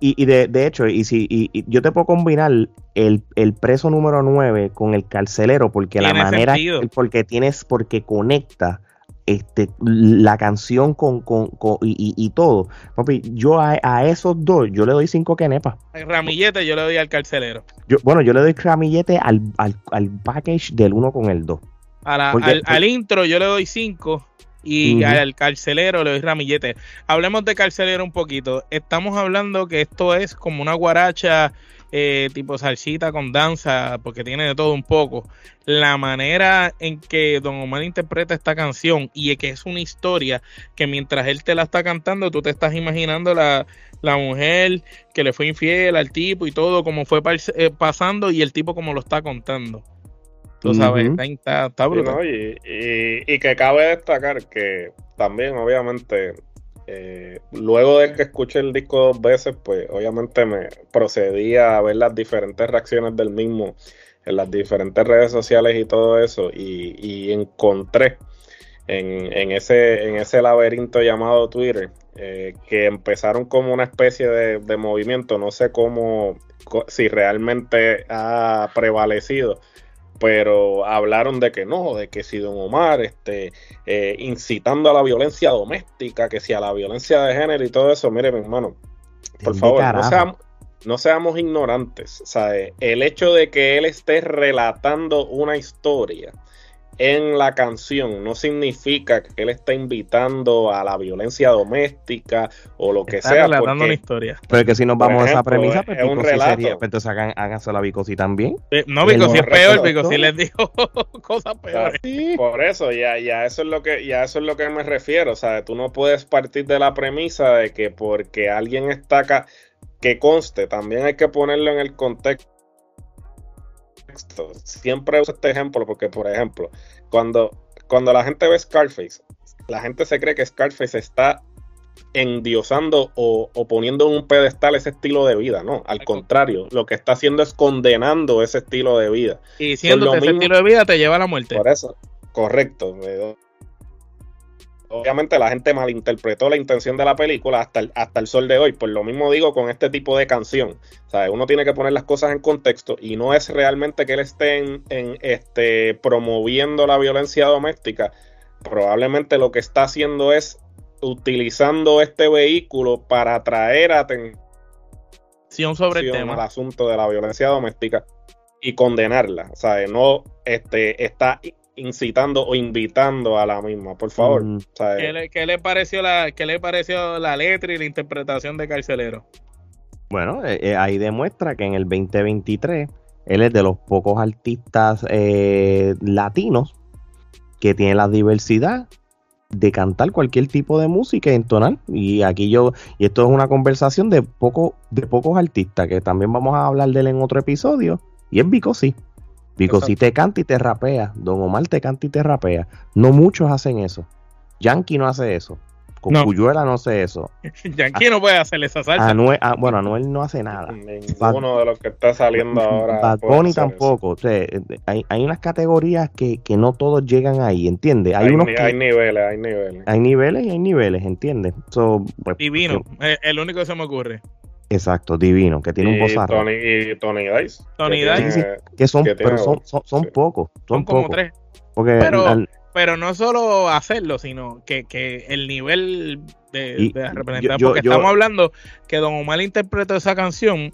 Y, y, de, de, hecho, y si y, yo te puedo combinar el, el, preso número 9 con el carcelero, porque la manera, porque tienes, porque conecta este, la canción con, con, y, todo. Papi, yo a, esos dos, yo le doy cinco quenepas. El ramillete yo le doy al carcelero. Yo, bueno, yo le doy ramillete al, al, package del uno con el 2. al, intro yo le doy cinco y al carcelero le doy ramillete. Hablemos de carcelero un poquito. Estamos hablando que esto es como una guaracha eh, tipo salsita con danza, porque tiene de todo un poco. La manera en que Don Omar interpreta esta canción y que es una historia que mientras él te la está cantando, tú te estás imaginando la, mujer que le fue infiel al tipo y todo, como fue eh, pasando y el tipo como lo está contando. Tú sabes, está, brutal. y, que cabe destacar que también, obviamente, eh, luego de que escuché el disco dos veces, pues obviamente me procedí a ver las diferentes reacciones del mismo en las diferentes redes sociales y todo eso, y, encontré en, ese, en ese laberinto llamado Twitter, eh, que empezaron como una especie de movimiento, no sé cómo, si realmente ha prevalecido, pero hablaron de que no, de que si Don Omar este, eh, incitando a la violencia doméstica, que si a la violencia de género y todo eso, mire mi hermano, por favor, no seamos, no seamos ignorantes. El hecho de que él esté relatando una historia en la canción no significa que él está invitando a la violencia doméstica o lo que sea. relatando una historia. Pero que si nos vamos a esa premisa, pues, es un relato. Sería, pues, entonces hagan, háganse la Vicosi también. Eh, no, Vicosi es peor, Vicosi les dijo cosas peores. por eso, ya, ya eso es lo que, ya eso es lo que me refiero. O sea, tú no puedes partir de la premisa de que porque alguien está acá, que conste, también hay que ponerlo en el contexto Siempre uso este ejemplo porque, por ejemplo, cuando, cuando la gente ve Scarface, la gente se cree que Scarface está endiosando o, poniendo en un pedestal ese estilo de vida, ¿no? Al contrario, lo que está haciendo es condenando ese estilo de vida. Y diciendo que ese estilo de vida te lleva a la muerte. Por eso, correcto. Obviamente la gente malinterpretó la intención de la película hasta el, hasta el sol de hoy. Por lo mismo digo con este tipo de canción. O uno tiene que poner las cosas en contexto y no es realmente que él esté en, este, promoviendo la violencia doméstica. Probablemente lo que está haciendo es utilizando este vehículo para atraer atención sobre el tema. al asunto de la violencia doméstica y condenarla. O sea, no este, está incitando o invitando a la misma, por favor. ¿Qué, le, pareció la, ¿Qué le pareció la letra y la interpretación de Carcelero? Bueno, eh, eh, ahí demuestra que en el 2023 él es de los pocos artistas eh, latinos que tiene la diversidad de cantar cualquier tipo de música y entonar. Y aquí yo, y esto es una conversación de, poco, de pocos artistas, que también vamos a hablar de él en otro episodio, y es Vico sí. Vico si te canta y te rapea, Don Omar te canta y te rapea. No muchos hacen eso. Yankee no hace eso. Con no. no hace eso. Yankee no puede hacer esa salsa. Anuel, ah, bueno, Anuel no hace nada. Ninguno de los que está saliendo ahora. Bad Bunny tampoco. O sea, hay, hay, unas categorías que, que, no todos llegan ahí, ¿entiendes? Hay, unos hay niveles, hay niveles. Hay niveles y hay niveles, ¿entiendes? Pues, Divino, el único que se me ocurre. Exacto, divino, que tiene un bozarrón. Tony, y Tony Dice. Tony Dice. que son, pero son, son, pocos. Son, como tres. Porque pero, no solo hacerlo, sino que, que el nivel de, de representar. porque estamos hablando que Don Omar interpretó esa canción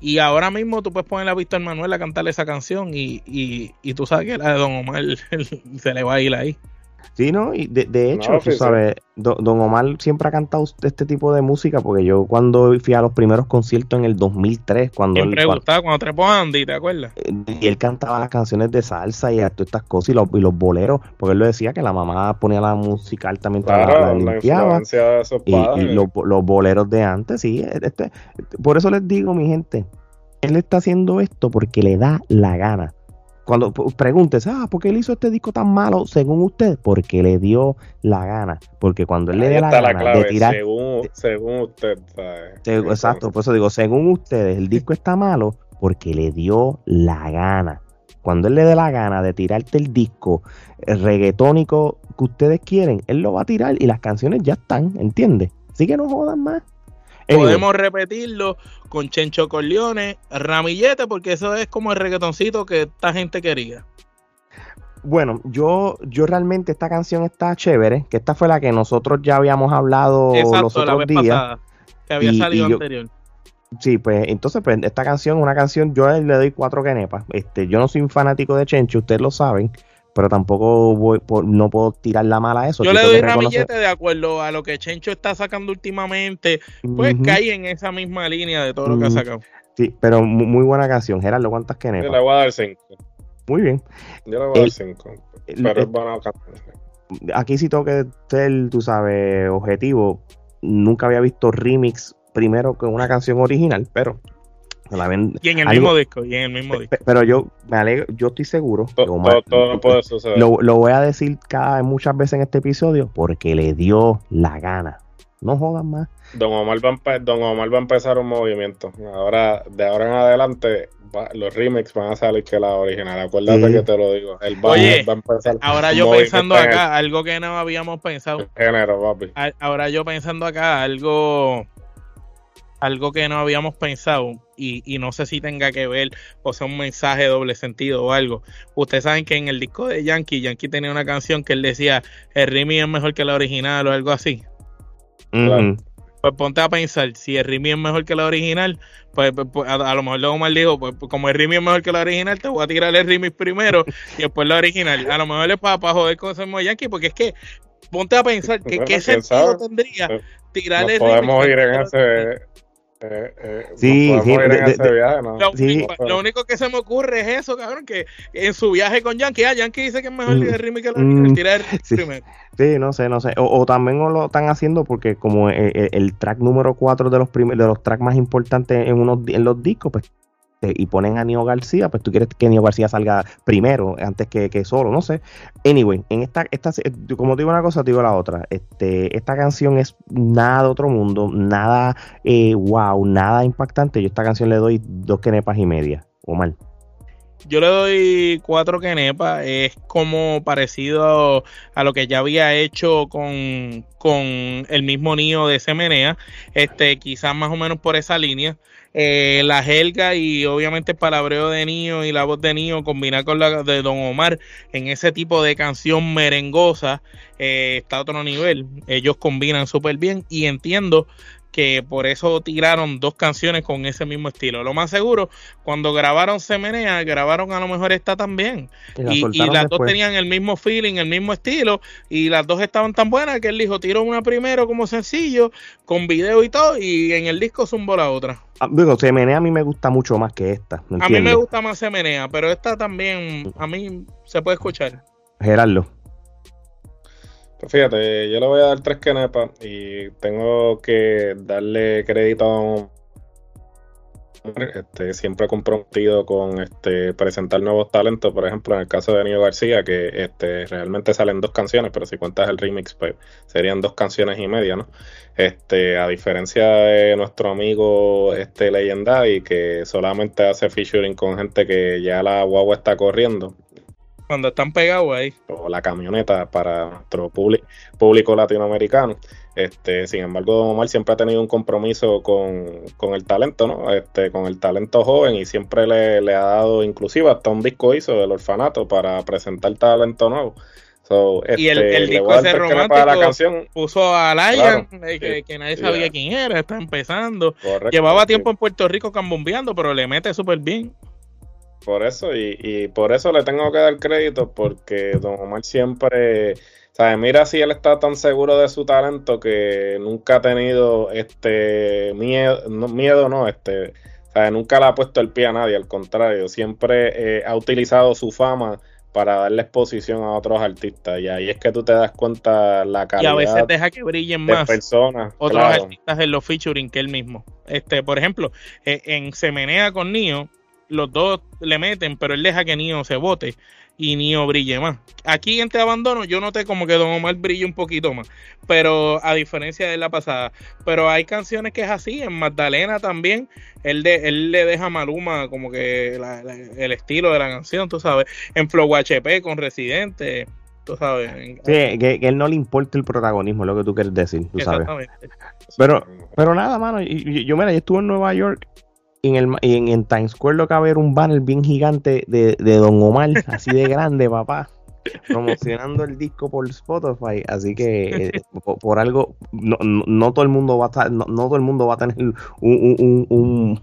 y ahora mismo tú puedes poner a Víctor Manuel a cantarle esa canción y, y, y tú sabes que la de Don Omar se le va a ir ahí. Sí, ¿no? Y de, hecho, tú sabes, Don Omar siempre ha cantado este tipo de música porque yo cuando fui a los primeros conciertos en el 2003, cuando... Siempre él, gustaba cuando trepó Andy, ¿te acuerdas? Y él cantaba las canciones de salsa y todas estas cosas y los, y los boleros, porque él lo decía que la mamá ponía la música altamente claro, la, limpiaba. y, y los, los, boleros de antes, sí. Este, por eso les digo, mi gente, él está haciendo esto porque le da la gana cuando preguntes, ah, ¿por qué él hizo este disco tan malo? Según usted, porque le dio la gana. Porque cuando él le dio la gana de tirar. Según, usted, exacto, por eso digo, según ustedes, el disco está malo porque le dio la gana. Cuando él le dé la gana de tirarte el disco reggaetónico que ustedes quieren, él lo va a tirar y las canciones ya están, ¿entiendes? Así que no jodan más. Podemos repetirlo con Chencho Corleone, Ramillete, porque eso es como el reggaetoncito que esta gente quería. Bueno, yo, yo realmente esta canción está chévere, que esta fue la que nosotros ya habíamos hablado los otros días. que había salido anterior. Sí, pues entonces, pues esta canción, una canción, yo le doy cuatro canepas. Este, yo no soy un fanático de Chencho, ustedes lo saben pero tampoco voy, no puedo tirar la mala a eso. Yo le doy ramillete de acuerdo a lo que Chencho está sacando últimamente, pues cae en esa misma línea de todo lo que ha sacado. Sí, pero muy, buena canción. Gerardo, ¿cuántas que Yo le voy a dar cinco. Muy bien. Yo le voy a dar cinco. Pero es buena Aquí sí tengo que ser, tú sabes, objetivo. Nunca había visto remix primero que una canción original, pero y en el mismo disco, y en el mismo disco. Pero yo me alegro, yo estoy seguro. todo, puede suceder. Lo, voy a decir cada muchas veces en este episodio porque le dio la gana. No jodan más. Don Omar va, Don Omar va a empezar un movimiento. Ahora, de ahora en adelante, los remix van a salir que la original. Acuérdate que te lo digo. El Oye, va a empezar ahora yo pensando acá, algo que no habíamos pensado. Género, papi. Ahora yo pensando acá, algo algo que no habíamos pensado y, no sé si tenga que ver o sea un mensaje de doble sentido o algo. Ustedes saben que en el disco de Yankee, Yankee tenía una canción que él decía, el Rimi es mejor que la original o algo así. Pues ponte a pensar, si el Rimi es mejor que la original, pues, pues, pues a, lo mejor luego mal dijo, pues, pues, como el Rimi es mejor que la original, te voy a tirar el Rimi primero y después la original. A lo mejor es para, para joder con ese Yankee, porque es que ponte a pensar que qué sentido tendría eh, tirarle el Podemos ir en ese eh, eh, sí, sí, lo, único, que se me ocurre es eso, cabrón, que en su viaje con Yankee, ah, Yankee dice que es mejor mm, el remake que la mm, el sí, primero. Sí, no sé, no sé. O, también lo están haciendo porque como el, el track número 4 de los de los tracks más importantes en unos en los discos, pues y ponen a Nio García, pues tú quieres que Nio García salga primero antes que, que, solo, no sé. Anyway, en esta, esta, como digo una cosa, te digo la otra. Este, esta canción es nada de otro mundo, nada eh, wow, nada impactante. Yo esta canción le doy dos quenepas y media, o mal. Yo le doy cuatro quenepas. Es como parecido a lo que ya había hecho con, con el mismo niño de Semenea. Este, quizás más o menos por esa línea. Eh, la Helga y obviamente el palabreo de Nio y la voz de Nio combinar con la de Don Omar en ese tipo de canción merengosa eh, está a otro nivel. Ellos combinan súper bien y entiendo que por eso tiraron dos canciones con ese mismo estilo. Lo más seguro, cuando grabaron Semenea, grabaron a lo mejor esta también. Y, las dos tenían el mismo feeling, el mismo estilo, y las dos estaban tan buenas que él dijo, tiro una primero como sencillo, con video y todo, y en el disco zumbó la otra. Ah, digo, Semenea a mí me gusta mucho más que esta. a mí me gusta más Semenea, pero esta también, a mí se puede escuchar. Gerardo. Fíjate, yo le voy a dar tres kenepas y tengo que darle crédito a este, siempre comprometido con este, presentar nuevos talentos. Por ejemplo, en el caso de Nio García, que este, realmente salen dos canciones, pero si cuentas el remix, pues serían dos canciones y media, ¿no? Este, a diferencia de nuestro amigo este Legendary, que solamente hace featuring con gente que ya la guagua está corriendo cuando están pegados ahí. O la camioneta para nuestro público latinoamericano. Este, sin embargo, Don Omar siempre ha tenido un compromiso con, el talento, ¿no? Este, con el talento joven y siempre le, ha dado, inclusive hasta un disco hizo del orfanato para presentar talento nuevo. y el, este, disco ese romántico la canción. puso a Lion, eh, que, nadie sabía quién era, está empezando. Llevaba tiempo en Puerto Rico cambombeando, pero le mete súper bien. Por eso, y, por eso le tengo que dar crédito, porque Don Omar siempre, ¿sabes? Mira si él está tan seguro de su talento que nunca ha tenido este miedo, no, miedo no, este, ¿sabes? Nunca le ha puesto el pie a nadie, al contrario, siempre eh, ha utilizado su fama para darle exposición a otros artistas y ahí es que tú te das cuenta la calidad y a veces deja que brillen más personas otros artistas en los featuring que él mismo este por ejemplo eh, en Semenea con Nio los dos le meten, pero él deja que Nio se vote y Nio brille más. Aquí en Te Abandono yo noté como que Don Omar brilla un poquito más, pero a diferencia de la pasada. Pero hay canciones que es así, en Magdalena también, él, de, él le deja a Maluma como que el estilo de la canción, tú sabes. En Flow HP con Residente, tú sabes. Sí, que, él no le importa el protagonismo, lo que tú quieres decir, tú sabes. Pero, pero nada, mano, yo, yo, mira, yo estuve en Nueva York en, el, en, Times Square lo que va a ver un banner bien gigante de, Don Omar, así de grande, papá, promocionando el disco por Spotify. Así que eh, por, algo, no, no, todo el mundo va a estar, no, todo el mundo va a tener un,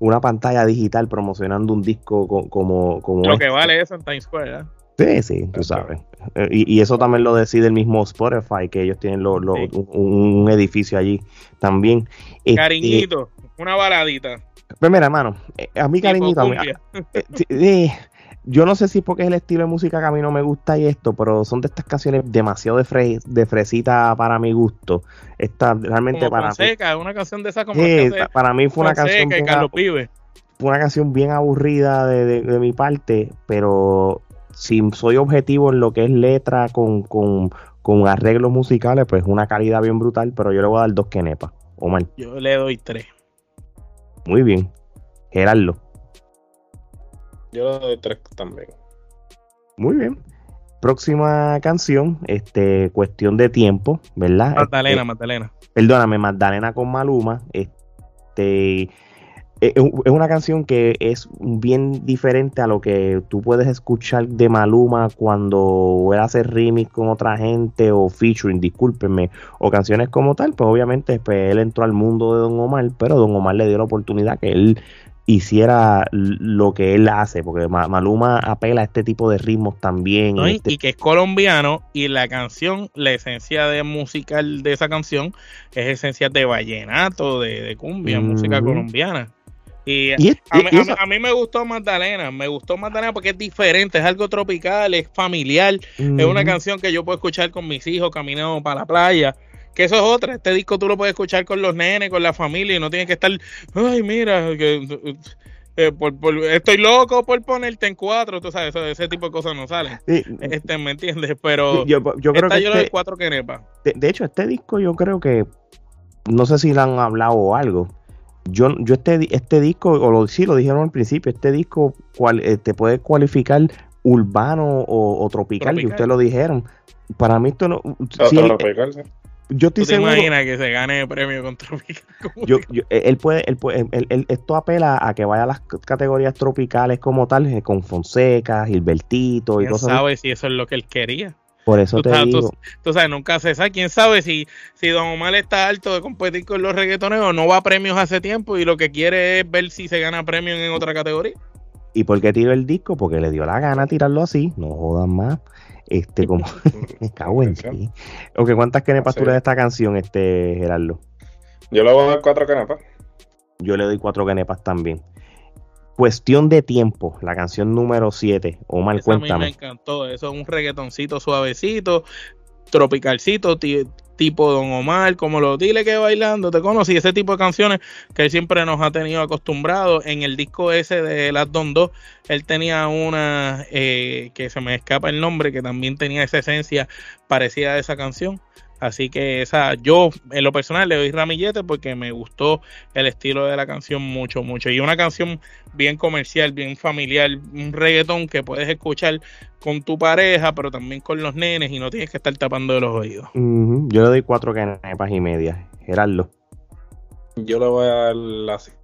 una pantalla digital promocionando un disco como, como lo que este. vale eso en Times Square, ¿eh? Sí, sí, tú sabes. Eh, y, eso también lo decide el mismo Spotify, que ellos tienen lo, un, edificio allí también. Este, Cariñito, una baladita. Pues mira, hermano, eh, a mí cariñito, eh, yo no sé si es porque es el estilo de música que a mí no me gusta y esto, pero son de estas canciones demasiado de, de fresita para mi gusto. Esta realmente para mí, una canción de esa como para mí fue una canción bien, fue una canción bien aburrida de, mi parte, pero si soy objetivo en lo que es letra con, con, con arreglos musicales, pues una calidad bien brutal, pero yo le voy a dar dos kenepas, Omar. Yo le doy tres. Muy bien. Gerardo. Yo le doy tres también. Muy bien. Próxima canción, este, cuestión de tiempo, ¿verdad? Magdalena, este, Magdalena. Perdóname, Magdalena con Maluma. Este es una canción que es bien diferente a lo que tú puedes escuchar de Maluma cuando él hace remix con otra gente o featuring, discúlpenme, o canciones como tal, pues obviamente pues, él entró al mundo de Don Omar, pero Don Omar le dio la oportunidad que él hiciera lo que él hace, porque Maluma apela a este tipo de ritmos también. Este y, que es colombiano y la canción, la esencia de musical de esa canción es esencia de vallenato, de, cumbia, música colombiana. Y, a, mí, me gustó Magdalena, me gustó Magdalena porque es diferente, es algo tropical, es familiar, es una canción que yo puedo escuchar con mis hijos caminando para la playa. Que eso es otra, este disco tú lo puedes escuchar con los nenes, con la familia y no tienes que estar, ay, mira, que, eh, estoy loco por ponerte en cuatro, tú sabes, ese tipo de cosas no salen. este, ¿Me entiendes? Pero yo, creo que yo este, cuatro que de, de hecho, este disco yo creo que, no sé si le han hablado o algo, yo, yo este, este disco, o lo, sí lo dijeron al principio, este disco cual, eh, te puede cualificar urbano o, tropical, y ustedes lo dijeron. Para mí esto no... Yo estoy ¿Tú te imaginas que se gane el premio con Tropical? Yo, él puede, él puede esto apela a que vaya a las categorías tropicales como tal, eh, con Fonseca, Gilbertito y cosas ¿Quién sabe si eso es lo que él quería? Por eso te digo. Tú, sabes, nunca se sabe. ¿Quién sabe si, si Don Omar está alto de competir con los reggaetoneros o no va a premios hace tiempo y lo que quiere es ver si se gana premio en otra categoría? ¿Y por qué tiró el disco? Porque le dio la gana tirarlo así. No jodan más. Este, como. me cago en ti. Ok, ¿cuántas canepas tú le das a esta canción, este, Gerardo? Yo le voy a dar cuatro canepas. Yo le doy cuatro canepas también. Cuestión de tiempo, la canción número 7. Omar, cuéntame. A mí me encantó. Eso es un reggaetoncito suavecito, tropicalcito, tipo Don Omar, como lo dile que bailando, te conocí, ese tipo de canciones que él siempre nos ha tenido acostumbrados. En el disco ese de Las Don 2, él tenía una eh, que se me escapa el nombre, que también tenía esa esencia parecida a esa canción. Así que esa, yo en lo personal le doy ramillete porque me gustó el estilo de la canción mucho, mucho. Y una canción bien comercial, bien familiar, un reggaetón que puedes escuchar con tu pareja, pero también con los nenes y no tienes que estar tapando de los oídos. Yo le doy cuatro canepas y media. Gerardo. Yo le voy a dar las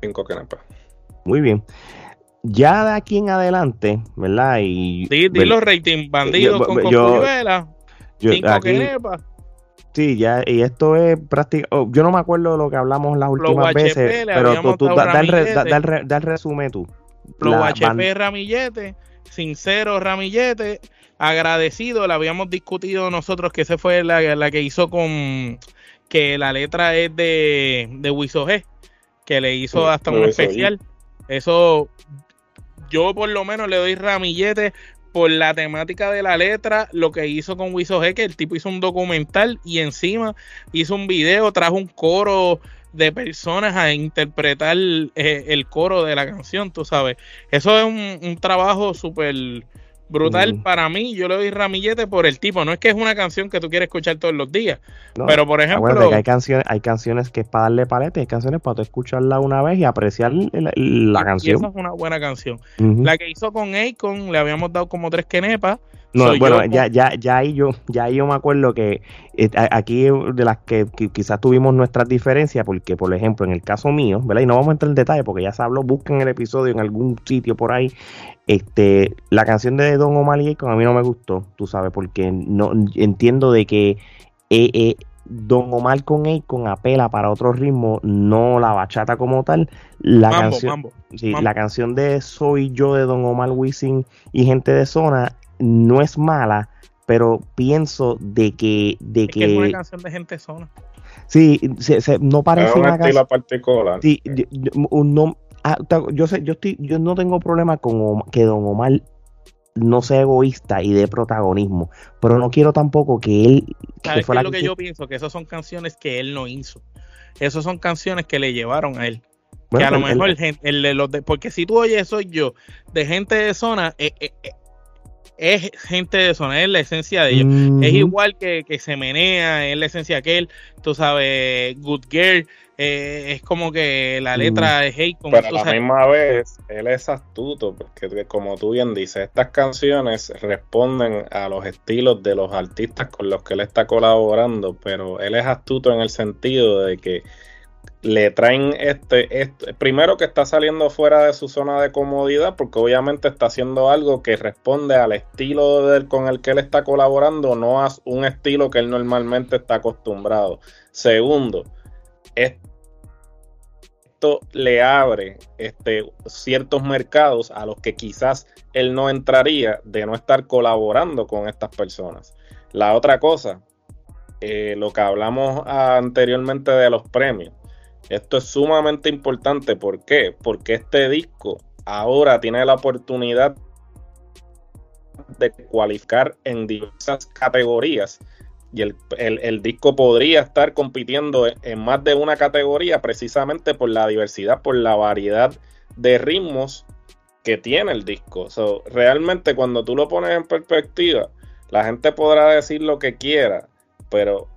cinco canepas. Muy bien ya de aquí en adelante, ¿verdad? Y, sí, di los rating bandidos con yo, yo, Sí, ya, y esto es prácticamente. Oh, yo no me acuerdo de lo que hablamos las últimas veces, pero tú, tú da, el resumen tú. Los HP Ramillete, sincero Ramillete, agradecido, la habíamos discutido nosotros, que esa fue la, que hizo con. que la letra es de, de Wiso G, que le hizo hasta un especial. Eso, yo por lo menos le doy ramillete por la temática de la letra, lo que hizo con Wiso G, que el tipo hizo un documental y encima hizo un video, trajo un coro de personas a interpretar eh, el coro de la canción, tú sabes. Eso es un, un trabajo súper brutal para mí. Yo le doy ramillete por el tipo. No es que es una canción que tú quieres escuchar todos los días. pero por ejemplo. hay canciones, hay canciones que es para darle paleta, hay canciones para tú escucharla una vez y apreciar la, canción. esa es una buena canción. La que hizo con Akon, le habíamos dado como tres quenepas. No, bueno, ya, ya, ya ahí yo, ya ahí yo me acuerdo que eh, aquí de las que, quizás tuvimos nuestras diferencias, porque por ejemplo, en el caso mío, ¿verdad? Y no vamos a entrar en detalle porque ya se habló, busquen el episodio en algún sitio por ahí. Este, la canción de Don Omar y a mí no me gustó, tú sabes, porque no entiendo de que eh, eh, Don Omar con Akon apela para otro ritmo, no la bachata como tal. La canción, la canción de Soy yo de Don Omar Wisin y gente de zona no es mala, pero pienso de que de que, es una canción de gente zona. Sí, no parece una canción particular. Sí, no, Ah, yo sé, yo estoy, yo no tengo problema con que Don Omar no sea egoísta y dé protagonismo, pero no quiero tampoco que él. ¿Sabes qué es lo que, yo pienso? Que esas son canciones que él no hizo. Esas son canciones que le llevaron a él. que a lo mejor el, de los de, porque si tú oyes soy yo de gente de zona, eh, eh, eh, es gente de zona, es la esencia de ellos. Es igual que, que, se menea, es la esencia que él, tú sabes, Good Girl, eh, es como que la letra es hate. Pero a la misma vez, él es astuto, porque como tú bien dices, estas canciones responden a los estilos de los artistas con los que él está colaborando, pero él es astuto en el sentido de que le traen este, este, primero que está saliendo fuera de su zona de comodidad porque obviamente está haciendo algo que responde al estilo con el que él está colaborando no a un estilo que él normalmente está acostumbrado segundo esto le abre este, ciertos mercados a los que quizás él no entraría de no estar colaborando con estas personas. La otra cosa, eh, lo que hablamos anteriormente de los premios, esto es sumamente importante. ¿Por qué? Porque este disco ahora tiene la oportunidad de cualificar en diversas categorías y el, disco podría estar compitiendo en más de una categoría precisamente por la diversidad, por la variedad de ritmos que tiene el disco. realmente cuando tú lo pones en perspectiva, la gente podrá decir lo que quiera, pero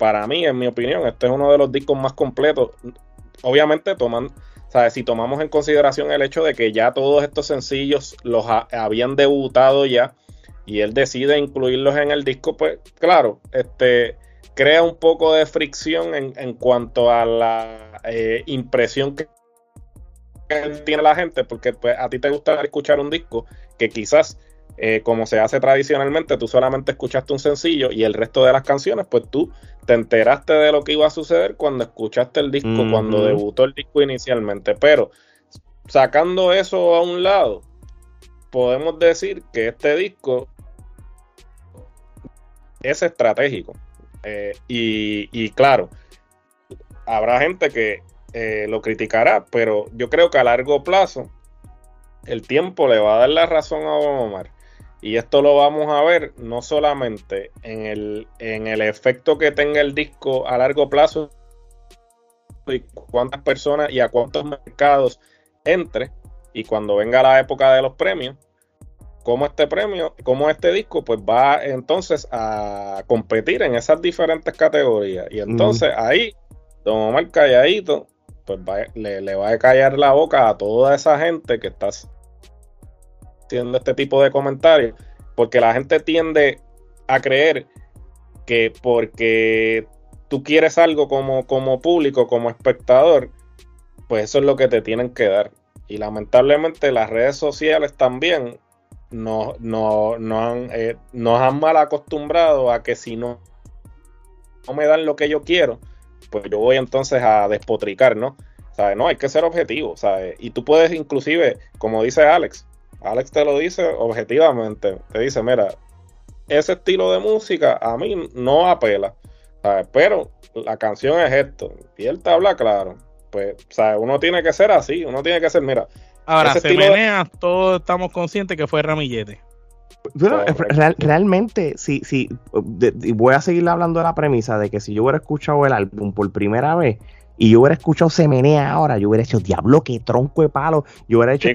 para mí, en mi opinión, este es uno de los discos más completos. Obviamente, toman, ¿sabes? si tomamos en consideración el hecho de que ya todos estos sencillos los habían debutado ya y él decide incluirlos en el disco, pues claro, este crea un poco de fricción en, cuanto a la eh, impresión que tiene la gente, porque pues, a ti te gusta escuchar un disco que quizás, eh, como se hace tradicionalmente, tú solamente escuchaste un sencillo y el resto de las canciones, pues tú te enteraste de lo que iba a suceder cuando escuchaste el disco, cuando debutó el disco inicialmente. Pero sacando eso a un lado, podemos decir que este disco es estratégico. Eh, y, claro, habrá gente que eh, lo criticará, pero yo creo que a largo plazo el tiempo le va a dar la razón a Omar. Y esto lo vamos a ver no solamente en el, en el efecto que tenga el disco a largo plazo y cuántas personas y a cuántos mercados entre y cuando venga la época de los premios, cómo este premio, cómo este disco, pues va entonces a competir en esas diferentes categorías. Y entonces ahí, Don Omar calladito, pues le, le, va a callar la boca a toda esa gente que está haciendo este tipo de comentarios, porque la gente tiende a creer que porque tú quieres algo como, como público, como espectador, pues eso es lo que te tienen que dar. Y lamentablemente las redes sociales también nos, no, han, eh, han mal acostumbrado a que si no, no me dan lo que yo quiero, pues yo voy entonces a despotricar, ¿no? ¿Sabes? No, hay que ser objetivo, ¿sabes? Y tú puedes inclusive, como dice Alex, Alex te lo dice objetivamente, te dice, mira, ese estilo de música a mí no apela, ¿sabes? Pero la canción es esto, y él te habla claro, pues, ¿sabes? Uno tiene que ser así, uno tiene que ser, mira, Ahora, se menea, todos estamos conscientes que fue Ramillete. realmente, sí, sí, voy a seguir hablando de la premisa de que si yo hubiera escuchado el álbum por primera vez y yo hubiera escuchado Se Menea ahora, yo hubiera hecho Diablo, que tronco de palo. Yo hubiera hecho.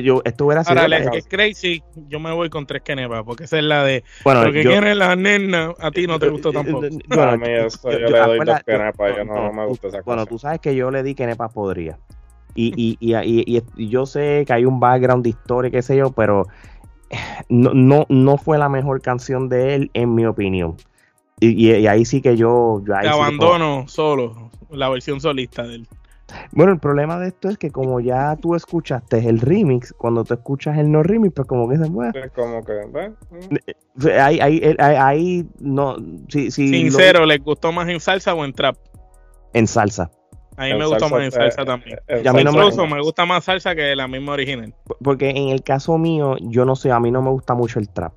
Yo, esto hubiera sido. Ahora, es crazy. Yo me voy con tres kenepas, porque esa es la de. Bueno, porque quiere la nena, a ti no te gustó tampoco. Bueno, a mí eso, yo, le doy dos kenepas, yo no, me gusta esa cosa. Bueno, tú sabes que yo le di kenepas podría. Y, y, y, y, yo sé que hay un background de historia, qué sé yo, pero no, no, no fue la mejor canción de él, en mi opinión. Y, ahí sí que yo. Te abandono solo, la versión solista de él. Bueno, el problema de esto es que como ya tú escuchaste el remix, cuando tú escuchas el no remix, pues como que se mueve. como que, ahí, ahí, ahí, no. Si, Sincero, ¿les gustó más en salsa o en trap? En salsa. A mí me gusta más en salsa también. a mí no me, gusta más salsa que la misma original. Porque en el caso mío, yo no sé, a mí no me gusta mucho el trap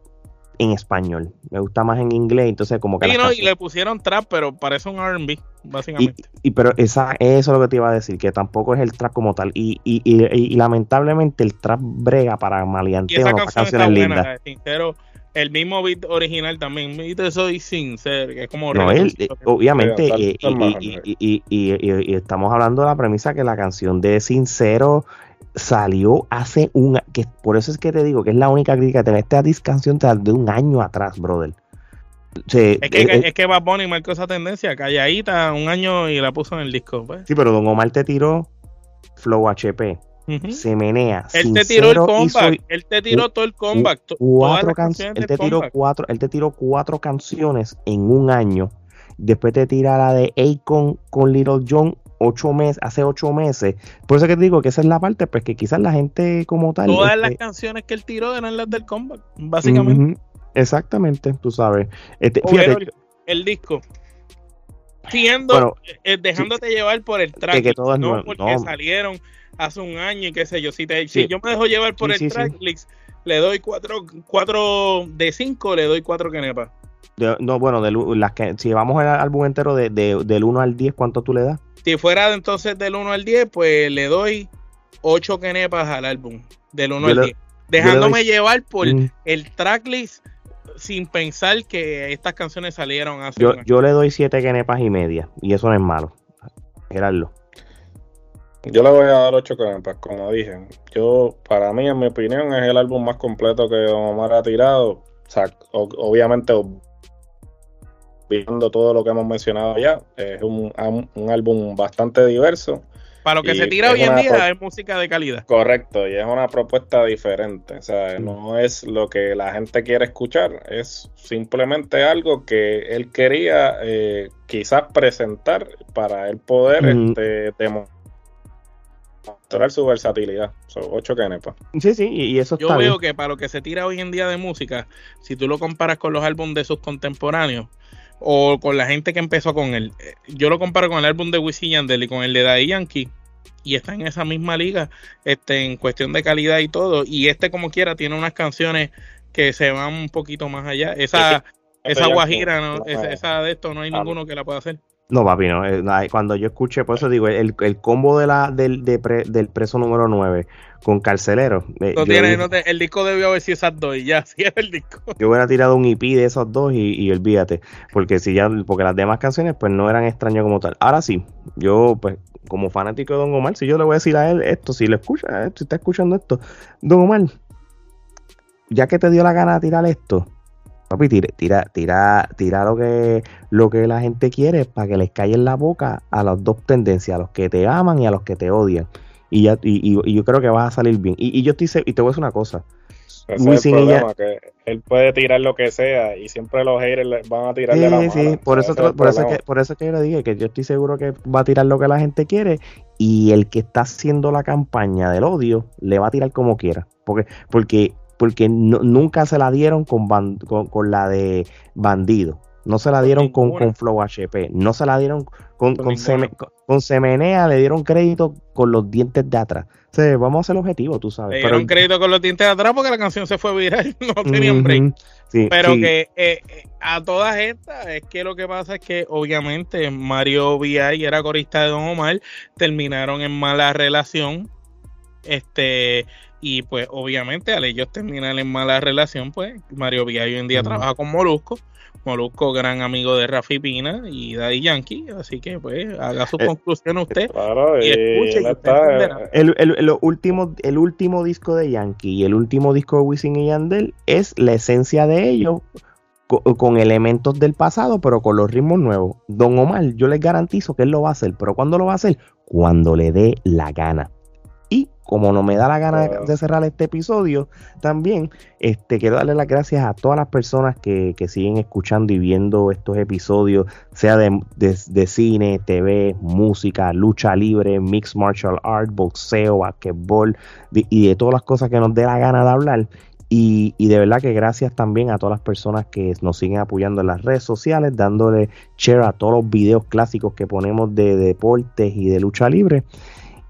en español. Me gusta más en inglés, entonces como que... Sí, no, y le pusieron trap, pero parece un R&B, básicamente. Y, pero esa, eso es lo que te iba a decir, que tampoco es el trap como tal. Y, y, y, lamentablemente el trap brega para maleanteo, para canciones lindas. Sincero, el mismo beat original también. Y te soy sincero, que es como. No, él, eh, obviamente, y, y, estamos hablando de la premisa que la canción de Sincero salió hace un. que Por eso es que te digo que es la única crítica de esta canción de un año atrás, brother. es, que, eh, es que Bad Bunny marcó esa tendencia, calladita, un año y la puso en el disco. Pues. Sí, pero Don Omar te tiró Flow HP se menea. Él te tiró el comeback. Él te tiró todo el comeback. Cuatro canciones. Él te tiró cuatro, él te tiró cuatro canciones en un año. Después te tira la de Akon con Little John ocho meses, hace ocho meses. Por eso que te digo que esa es la parte, pues que quizás la gente como tal. Todas las este canciones que él tiró eran las del comeback, básicamente. Exactamente, tú sabes. Este, fíjate, el, disco. Siendo, eh, dejándote llevar por el track, que, no porque salieron hace un año y qué sé yo. Si, te, si yo me dejo llevar por el tracklist, le doy 4 cuatro, de 5, le doy 4 kenepas. no, bueno, de, las que, si vamos al álbum entero de, del 1 al 10, ¿cuánto tú le das? Si fuera entonces del 1 al 10, pues le doy 8 kenepas al álbum, del 1 al 10. Dejándome llevar por mm. el tracklist sin pensar que estas canciones salieron hace yo, yo le doy 7 kenepas y media, y eso no es malo. Gerardo. Yo le voy a dar 8 pues como dije. Yo, para mí, en mi opinión, es el álbum más completo que Omar ha tirado. O sea, obviamente viendo todo lo que hemos mencionado ya. Es un, un álbum bastante diverso. Para lo que se tira hoy en día es música de calidad. Correcto, y es una propuesta diferente. O sea, no es lo que la gente quiere escuchar, es simplemente algo que él quería eh, quizás presentar para él poder este, demostrar su versatilidad. Son ocho canepas. Sí, sí, y eso Yo veo que para lo que se tira hoy en día de música, si tú lo comparas con los álbumes de sus contemporáneos, o con la gente que empezó con él. Eh, yo lo comparo con el álbum de Wisin Yandel y con el de Daddy Yankee y está en esa misma liga este, en cuestión de calidad y todo. Y este como quiera tiene unas canciones que se van un poquito más allá. Esa, esa guajira, ¿no? esa, de esto no hay ninguno que la pueda hacer. No, papi, no. Eh, cuando yo escuché, por eso digo, el, el combo de la, del, del preso número 9 con Carcelero. Eh, no tiene, no el disco debió haber sido esas dos y ya, sí es el disco. Yo hubiera tirado un EP de esos dos y, y, olvídate. Porque si ya, porque las demás canciones pues no eran extrañas como tal. Ahora sí, yo pues como fanático de Don Omar, si yo le voy a decir a él esto, si lo escucha, eh, si está escuchando esto, Don Omar, ya que te dio la gana de tirar esto, Papi, tira, tira, tira, tira lo que, lo que la gente quiere para que les calle en la boca a las dos tendencias, a los que te aman y a los que te odian. Y, ya, y, yo creo que vas a salir bien. Y, yo te, y te voy a decir una cosa. que él puede tirar lo que sea y siempre los haters van a tirarle la mano. Sí, por eso, por, eso que, por eso que yo le dije que yo estoy seguro que va a tirar lo que la gente quiere y el que está haciendo la campaña del odio le va a tirar como quiera. Porque, porque porque nunca se la dieron con, con, la de Bandido, no se la dieron con, con, Flow HP, no se la dieron con, con, con, Semenea, le dieron crédito con los dientes de atrás. O vamos a hacer el objetivo, tú sabes. Le dieron crédito con los dientes de atrás porque la canción se fue viral, no tenían break. pero que eh, eh, a todas estas es que lo que pasa es que obviamente Mario VI era corista de Don Omar, terminaron en mala relación. Este, y pues obviamente al ellos terminar en mala relación, pues Mario Villa hoy en día trabaja con Molusco. Molusco, gran amigo de Rafi Pina y Daddy Yankee, así que pues haga su eh, conclusión usted y escuche y usted el, el, el, último, el último disco de Yankee y el último disco de Wisin y Yandel es la esencia de ellos con, elementos del pasado, pero con los ritmos nuevos. Don Omar, yo les garantizo que él lo va a hacer, pero ¿cuándo lo va a hacer? Cuando le dé la gana como no me da la gana de cerrar este episodio, también este, quiero darle las gracias a todas las personas que, siguen escuchando y viendo estos episodios, sea de, cine, TV, música, lucha libre, mixed martial art, boxeo, basquetbol y de todas las cosas que nos dé la gana de hablar. Y, y, de verdad que gracias también a todas las personas que nos siguen apoyando en las redes sociales, dándole share a todos los videos clásicos que ponemos de deportes y de lucha libre.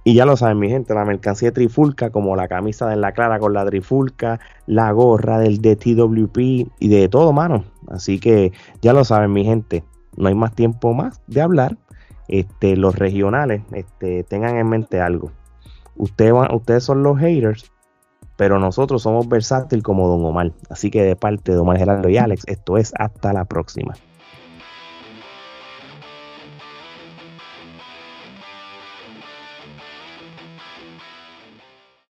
Y ya lo saben, mi gente, la mercancía trifulca, como la camisa de la clara con la trifulca, la gorra del DTWP y de todo, mano. Así que ya lo saben, mi gente, no hay más tiempo más de hablar. Este, los regionales, este, tengan en mente algo. Ustedes, ustedes son los haters, pero nosotros somos versátil como Don Omar. Así que de parte de Omar Gerardo y Alex, esto es hasta la próxima.